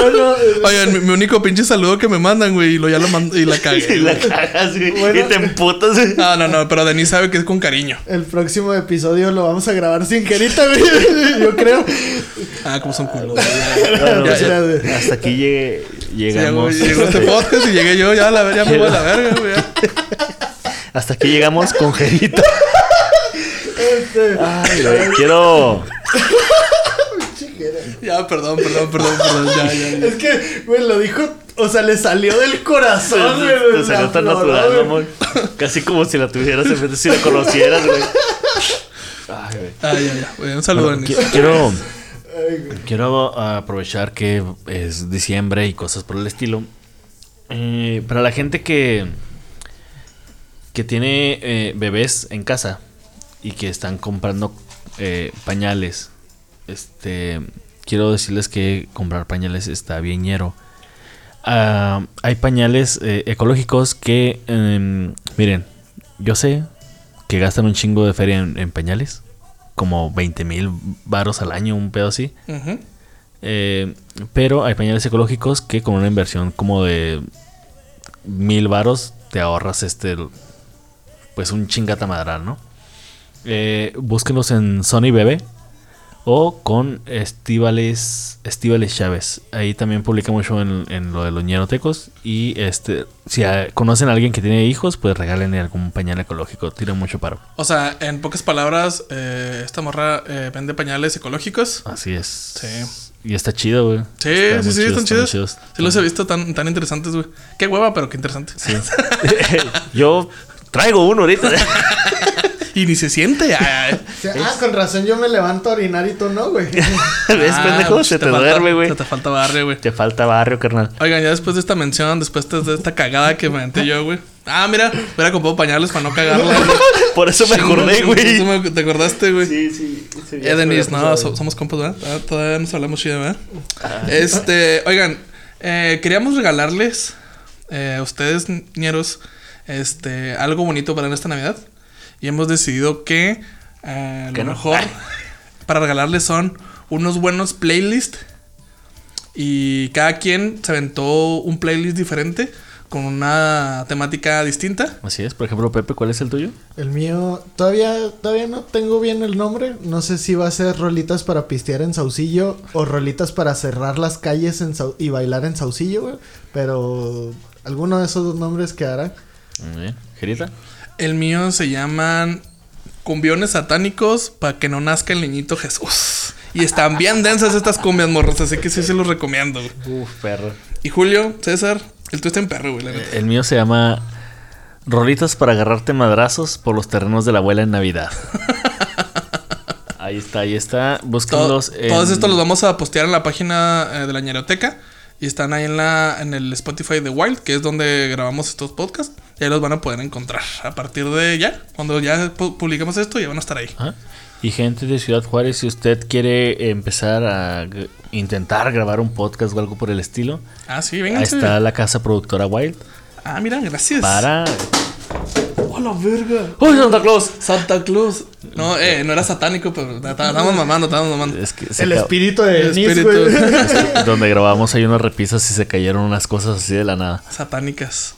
Bueno, eh,
Oigan, mi, mi único pinche saludo que me mandan, güey, y lo ya lo mando y la cagué. <laughs>
Y la cagas, güey.
Bueno.
Y te emputas, güey.
No, no, no, pero Denis sabe que es con cariño.
el próximo episodio lo vamos a grabar sin Gerita, güey. <laughs> Yo creo.
Ah, como son culos.
Bueno,
Ya,
o sea,
ya.
hasta aquí
ya,
llegamos.
llegó este podcast y llegué yo, ya, la, ya me voy a la verga, güey. ya.
Hasta aquí llegamos con Gerita.
Este,
Ay, güey, quiero.
Chiquera. <laughs>
Ya, perdón, perdón, perdón, perdón, ya, ya, ya.
Es que, güey, lo dijo. O sea, le salió del corazón, güey.
Te salió tan natural,
güey.
amor. Casi como si la tuvieras en vez de si la conocieras, güey. Ay, güey.
Ah, ya, ya. Güey, un saludo,
Bueno, quiero,
Ay, güey.
quiero aprovechar que es diciembre y cosas por el estilo. Eh, para la gente que, que tiene eh, bebés en casa y que están comprando eh, pañales, este, quiero decirles que comprar pañales está bien ñero. Ah, hay pañales eh, ecológicos que, em, miren, yo sé que gastan un chingo de feria en, en pañales, como 20 mil varos al año, un pedo así. Eh, pero hay pañales ecológicos que con una inversión como de mil varos te ahorras este pues un chingata madral, ¿no? Eh, búsquenlos en Sony Bebé o con Estivales Estivales Chávez. Ahí también publica mucho en, en lo de los ñerotecos. Y este, si conocen a alguien que tiene hijos, pues regálenle algún pañal ecológico. Tira mucho paro.
O sea, en pocas palabras, eh, esta morra eh, vende pañales ecológicos.
Así es.
Sí.
Y está chido, güey.
Sí,
Está
sí, sí,
chido,
están chidos. Sí, los he visto tan, tan interesantes, güey. Qué hueva, pero qué interesante.
Sí. <laughs> <laughs> Yo traigo uno ahorita. <laughs>
Y ni se siente. <laughs>
O sea, ah, con razón yo me levanto a orinar y tú no, güey. <laughs>
¿Ves,
Ah,
pendejo?
pues
Se te,
falta-
duerme, güey.
Te falta barrio, güey.
Te falta barrio, carnal.
Oigan, ya después de esta mención, después de esta cagada que me aventé yo, güey. Ah, mira, hubiera comprado pañales para no cagarla. <laughs>
Por eso me acordé, güey.
me- ¿Te acordaste, güey?
Sí, sí. sí,
Eh, Denis, no, so- somos compas, ¿verdad? Ah, Todavía nos hablamos chido, ¿verdad? Este, oigan, eh, queríamos regalarles eh, a ustedes, ñeros, este, algo bonito para esta Navidad. Y hemos decidido que eh,
¿Que
lo
no?
mejor <laughs> para regalarles son unos buenos playlists. Y cada quien se aventó un playlist diferente con una temática distinta.
Así es. Por ejemplo, Pepe, ¿cuál es el tuyo?
El mío, todavía, todavía no tengo bien el nombre. No sé si va a ser rolitas para pistear en Saucillo o rolitas para cerrar las calles en Sau- y bailar en Saucillo, güey. Pero alguno de esos dos nombres quedará.
Muy bien. ¿Gerita?
El mío se llaman cumbiones satánicos para que no nazca el niñito Jesús. Y están bien densas estas cumbias, morros, así que sí se los recomiendo. güey.
Uf, perro.
Y Julio, César, el tuyo está en perro, güey, la neta.
El mío se llama Rolitas para agarrarte madrazos por los terrenos de la abuela en Navidad. <laughs> ahí está, ahí está.
Todo-
Búsquenlos. en-
Todos estos los vamos a postear en la página eh, de la ñeroteca. Y están ahí en la en el Spotify de Wild, que es donde grabamos estos podcasts. Ya los van a poder encontrar. A partir de ya, cuando ya pu- publiquemos esto, ya van a estar ahí.
Ajá. Y gente de Ciudad Juárez, si usted quiere empezar a intentar grabar un podcast o algo por el estilo,
Ah, sí,
ahí
vengan.
está la casa productora Wild
Ah, mira, gracias.
para...
¡Oh, la verga!
¡Uy, Santa Claus!
Santa Claus. No, eh, no era satánico, pero estábamos <laughs> mamando, estábamos mamando.
Es que se
El espíritu de
El espíritu.
güey. <laughs> <laughs>
donde grabamos hay unas repisas y se cayeron unas cosas así de la nada.
Satánicas.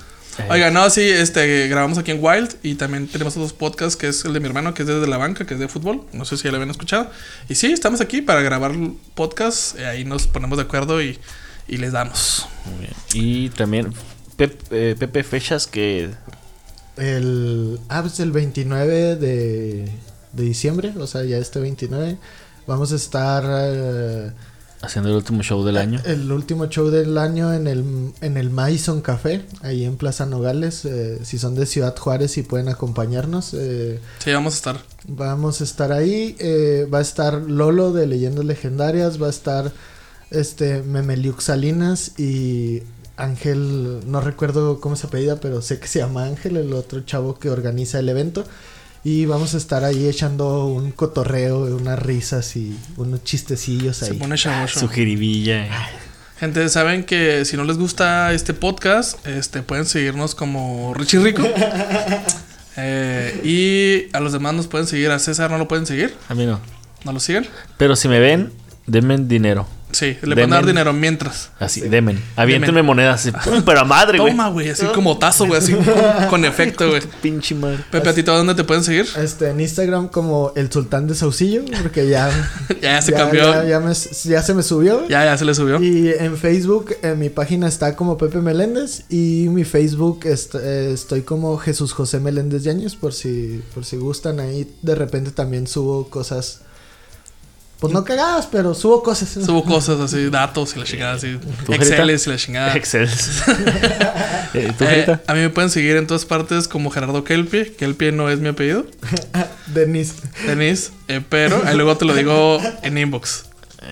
Oiga, no, sí, este, grabamos aquí en Wild y también tenemos otros podcasts, que es el de mi hermano, que es desde la banca, que es de fútbol. No sé si ya lo habían escuchado. Y sí, estamos aquí para grabar podcast. eh, ahí nos ponemos de acuerdo y, y les damos.
Muy bien. Y también Pep- eh, Pepe Fechas que
El, ah, pues el 29 de, de diciembre, o sea, ya este 29, vamos a estar eh,
haciendo el último show del año.
el último show del año en el, en el Maison Café, ahí en Plaza Nogales. eh, si son de Ciudad Juárez y pueden acompañarnos, eh,
Sí, vamos a estar.
vamos a estar ahí. eh, va a estar Lolo de Leyendas Legendarias, va a estar este Memeliuk Salinas y Ángel, no recuerdo cómo se apellida, pero sé que se llama Ángel, el otro chavo que organiza el evento. Y vamos a estar ahí echando un cotorreo, unas risas y unos chistecillos
Se
ahí.
pone chavoso.
Su jiribilla. eh.
Gente, saben que si no les gusta este podcast, este pueden seguirnos como Richie Rico. <laughs> Eh, y a los demás nos pueden seguir. A César no lo pueden seguir.
A mí no.
¿No lo siguen?
Pero si me ven, denme dinero.
Sí, le pueden dar
Demen.
dinero mientras.
Así, demen. Aviéntenme monedas. así, pum, pero a madre, güey.
Toma, güey, así como tazo, güey, así con, con efecto, güey. <laughs>
Pinche madre.
Pepe, ¿a ti dónde te pueden seguir?
Este, en Instagram como el Sultán de Saucillo, porque ya, <laughs>
Ya se cambió.
Ya, ya me- ya se me subió.
Ya, ya se le subió.
Y en Facebook, en mi página está como Pepe Meléndez y mi Facebook est- eh, estoy como Jesús José Meléndez Yañez por si por si gustan ahí de repente también subo cosas pues no cagadas, pero subo cosas.
Subo cosas así, datos y la chingada así.
¿Tú,
Exceles y la chingada.
Excel. <laughs> Eh, ¿Tú,
Eh, a mí me pueden seguir en todas partes como Gerardo Kelpie. Kelpie no es mi apellido. <laughs>
Denis.
Denis, eh, pero ahí luego te lo digo en inbox.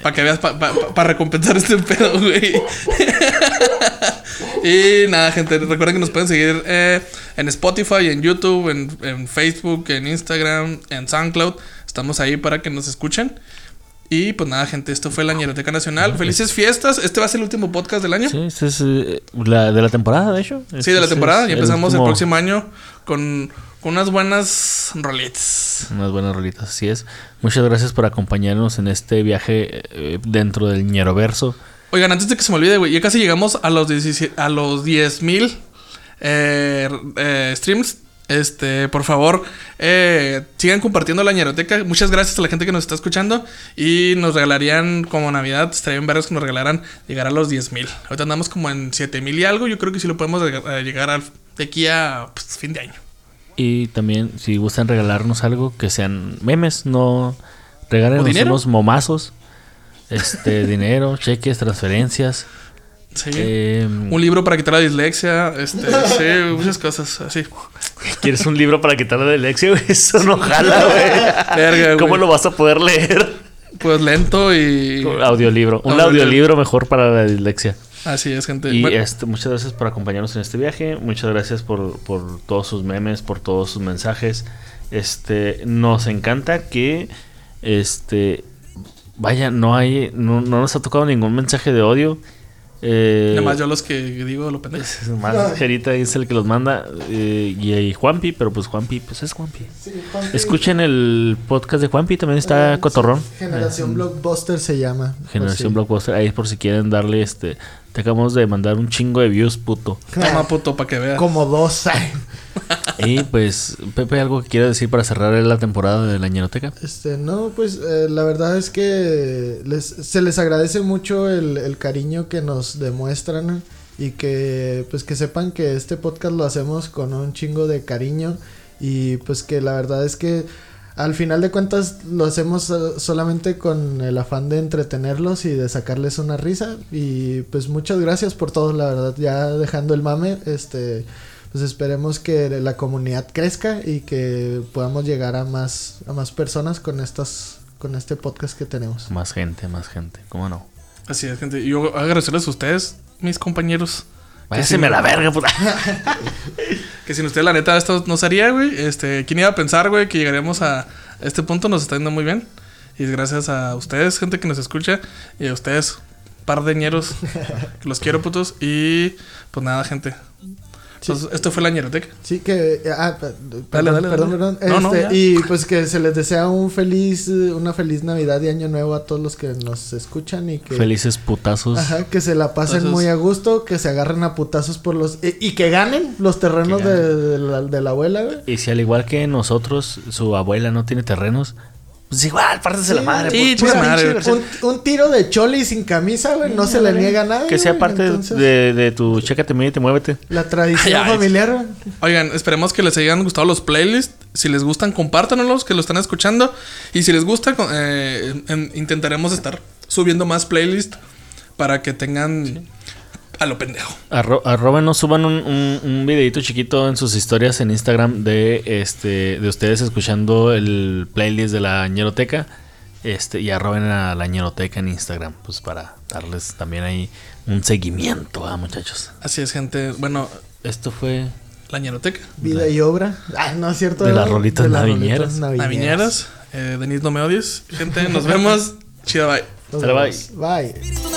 Para que veas, para recompensar este pedo, güey. <laughs> y nada, gente, recuerden que nos pueden seguir eh, en Spotify, en YouTube, en, en Facebook, en Instagram, en SoundCloud. Estamos ahí para que nos escuchen. Y pues nada, gente, esto fue la Ñeroteca Nacional. Felices fiestas. Este va a ser el último podcast del año.
Sí, este es eh, la de la temporada, de hecho.
Sí, de la temporada. Y empezamos el
último-
próximo año con, con unas buenas rolitas.
Unas buenas rolitas, así es. Muchas gracias por acompañarnos en este viaje eh, dentro del Ñeroverso.
Oigan, antes de que se me olvide, güey, ya casi llegamos a los 17 a los 10 mil eh, eh, streams. Este, por favor, eh, sigan compartiendo la ñeroteca. Muchas gracias a la gente que nos está escuchando. Y nos regalarían como Navidad, estaría bien que nos regalaran llegar a los 10 mil. Ahorita andamos como en 7 mil y algo. Yo creo que sí lo podemos eh, llegar al, de aquí a pues, fin de año.
Y también, si gustan regalarnos algo, que sean memes, no regalen unos momazos. Este, <laughs> dinero, cheques, transferencias.
Sí.
em,
Un libro para quitar la dislexia. Este, sí, muchas cosas así.
¿Quieres un libro para quitarle de Lexia? güey? <laughs> Eso no jala, güey.
Verga, güey.
¿Cómo lo vas a poder leer?
Pues lento y.
Audiolibro. Un
Audiolibro.
audiolibro mejor para la dislexia.
Así es, gente.
Y
Bueno,
este, muchas gracias por acompañarnos en este viaje. Muchas gracias por, por todos sus memes, por todos sus mensajes. Este, nos encanta que este vaya, no hay, no, no nos ha tocado ningún mensaje de odio. Eh,
Nada más yo los que digo lo pendejo.
es <laughs> más Gerita es el que los manda eh, y, y Juanpi, pero pues Juanpi, pues es Juanpi. Escuchen el podcast de Juanpi, también está
Eh,
cotorrón.
Generación
Eh,
Blockbuster se llama.
Generación
si-
Blockbuster, ahí por si quieren darle este. Te acabamos de mandar un chingo de views, puto. <laughs>
Toma puto para que veas.
Como dos.
Y pues, Pepe, ¿algo que quiera decir para cerrar la temporada de la ñeroteca?
Este, no, pues eh, la verdad es que les, se les agradece mucho el, el cariño que nos demuestran y que pues que sepan que este podcast lo hacemos con un chingo de cariño y pues que la verdad es que al final de cuentas lo hacemos eh, solamente con el afán de entretenerlos y de sacarles una risa y pues muchas gracias por todo, la verdad, ya dejando el mame, este pues esperemos que la comunidad crezca y que podamos llegar a más a más personas con estas con este podcast que tenemos.
Más gente, más gente, ¿cómo no?
Así es, gente. Y yo agradecerles a ustedes, mis compañeros.
Váyaseme a la verga, puta. <laughs>
Que sin usted, la neta, esto no sería, güey. Este, ¿quién iba a pensar, güey, que llegaríamos a este punto? Nos está yendo muy bien. Y es gracias a ustedes, gente que nos escucha. Y a ustedes, par de ñeros. <laughs> los quiero, putos. Y pues nada, gente. Entonces, esto fue la ñeroteca.
Sí, que. Ah, pe-
Dale,
perdón,
dale,
perdón,
dale.
perdón.
No, no,
Este,
ya.
y pues que se les desea un feliz, eh, una feliz Navidad y Año Nuevo a todos los que nos escuchan y que.
Felices putazos.
Ajá, que se la pasen
Entonces-
muy a gusto, que se agarren a putazos por los. Y, y que ganen los terrenos de la, de la abuela, güey.
Y si al igual que nosotros, su abuela no tiene terrenos, pues igual, pártese la madre.
Sí,
por-
madre.
Un, un tiro de choli sin camisa, güey, no se le niega a nadie.
Que sea parte
entonces,
de, de tu chécate, mídete, muévete.
La tradición
Ay, ay.
familiar, güey.
Oigan, esperemos que les hayan gustado los playlists. Si les gustan, compártanlos, que lo están escuchando. Y si les gusta, eh, en- intentaremos estar subiendo más playlists para que tengan a lo pendejo.
Arro, arróbenos, suban un, un, un videito chiquito en sus historias en Instagram de este de ustedes escuchando el playlist de la ñeroteca. Este, y arroben a la ñeroteca en Instagram, pues para darles también ahí un seguimiento, ah, muchachos.
Así es, gente. Bueno,
Esto fue
la ñeroteca.
Vida y obra. Ah, no es cierto.
De las rolitas naviñeras.
Naviñeras. Eh, Denise, no me odies. Gente, nos vemos. Chido, bye.
Nos
Sale, bye.
vemos. Bye.
Espíritu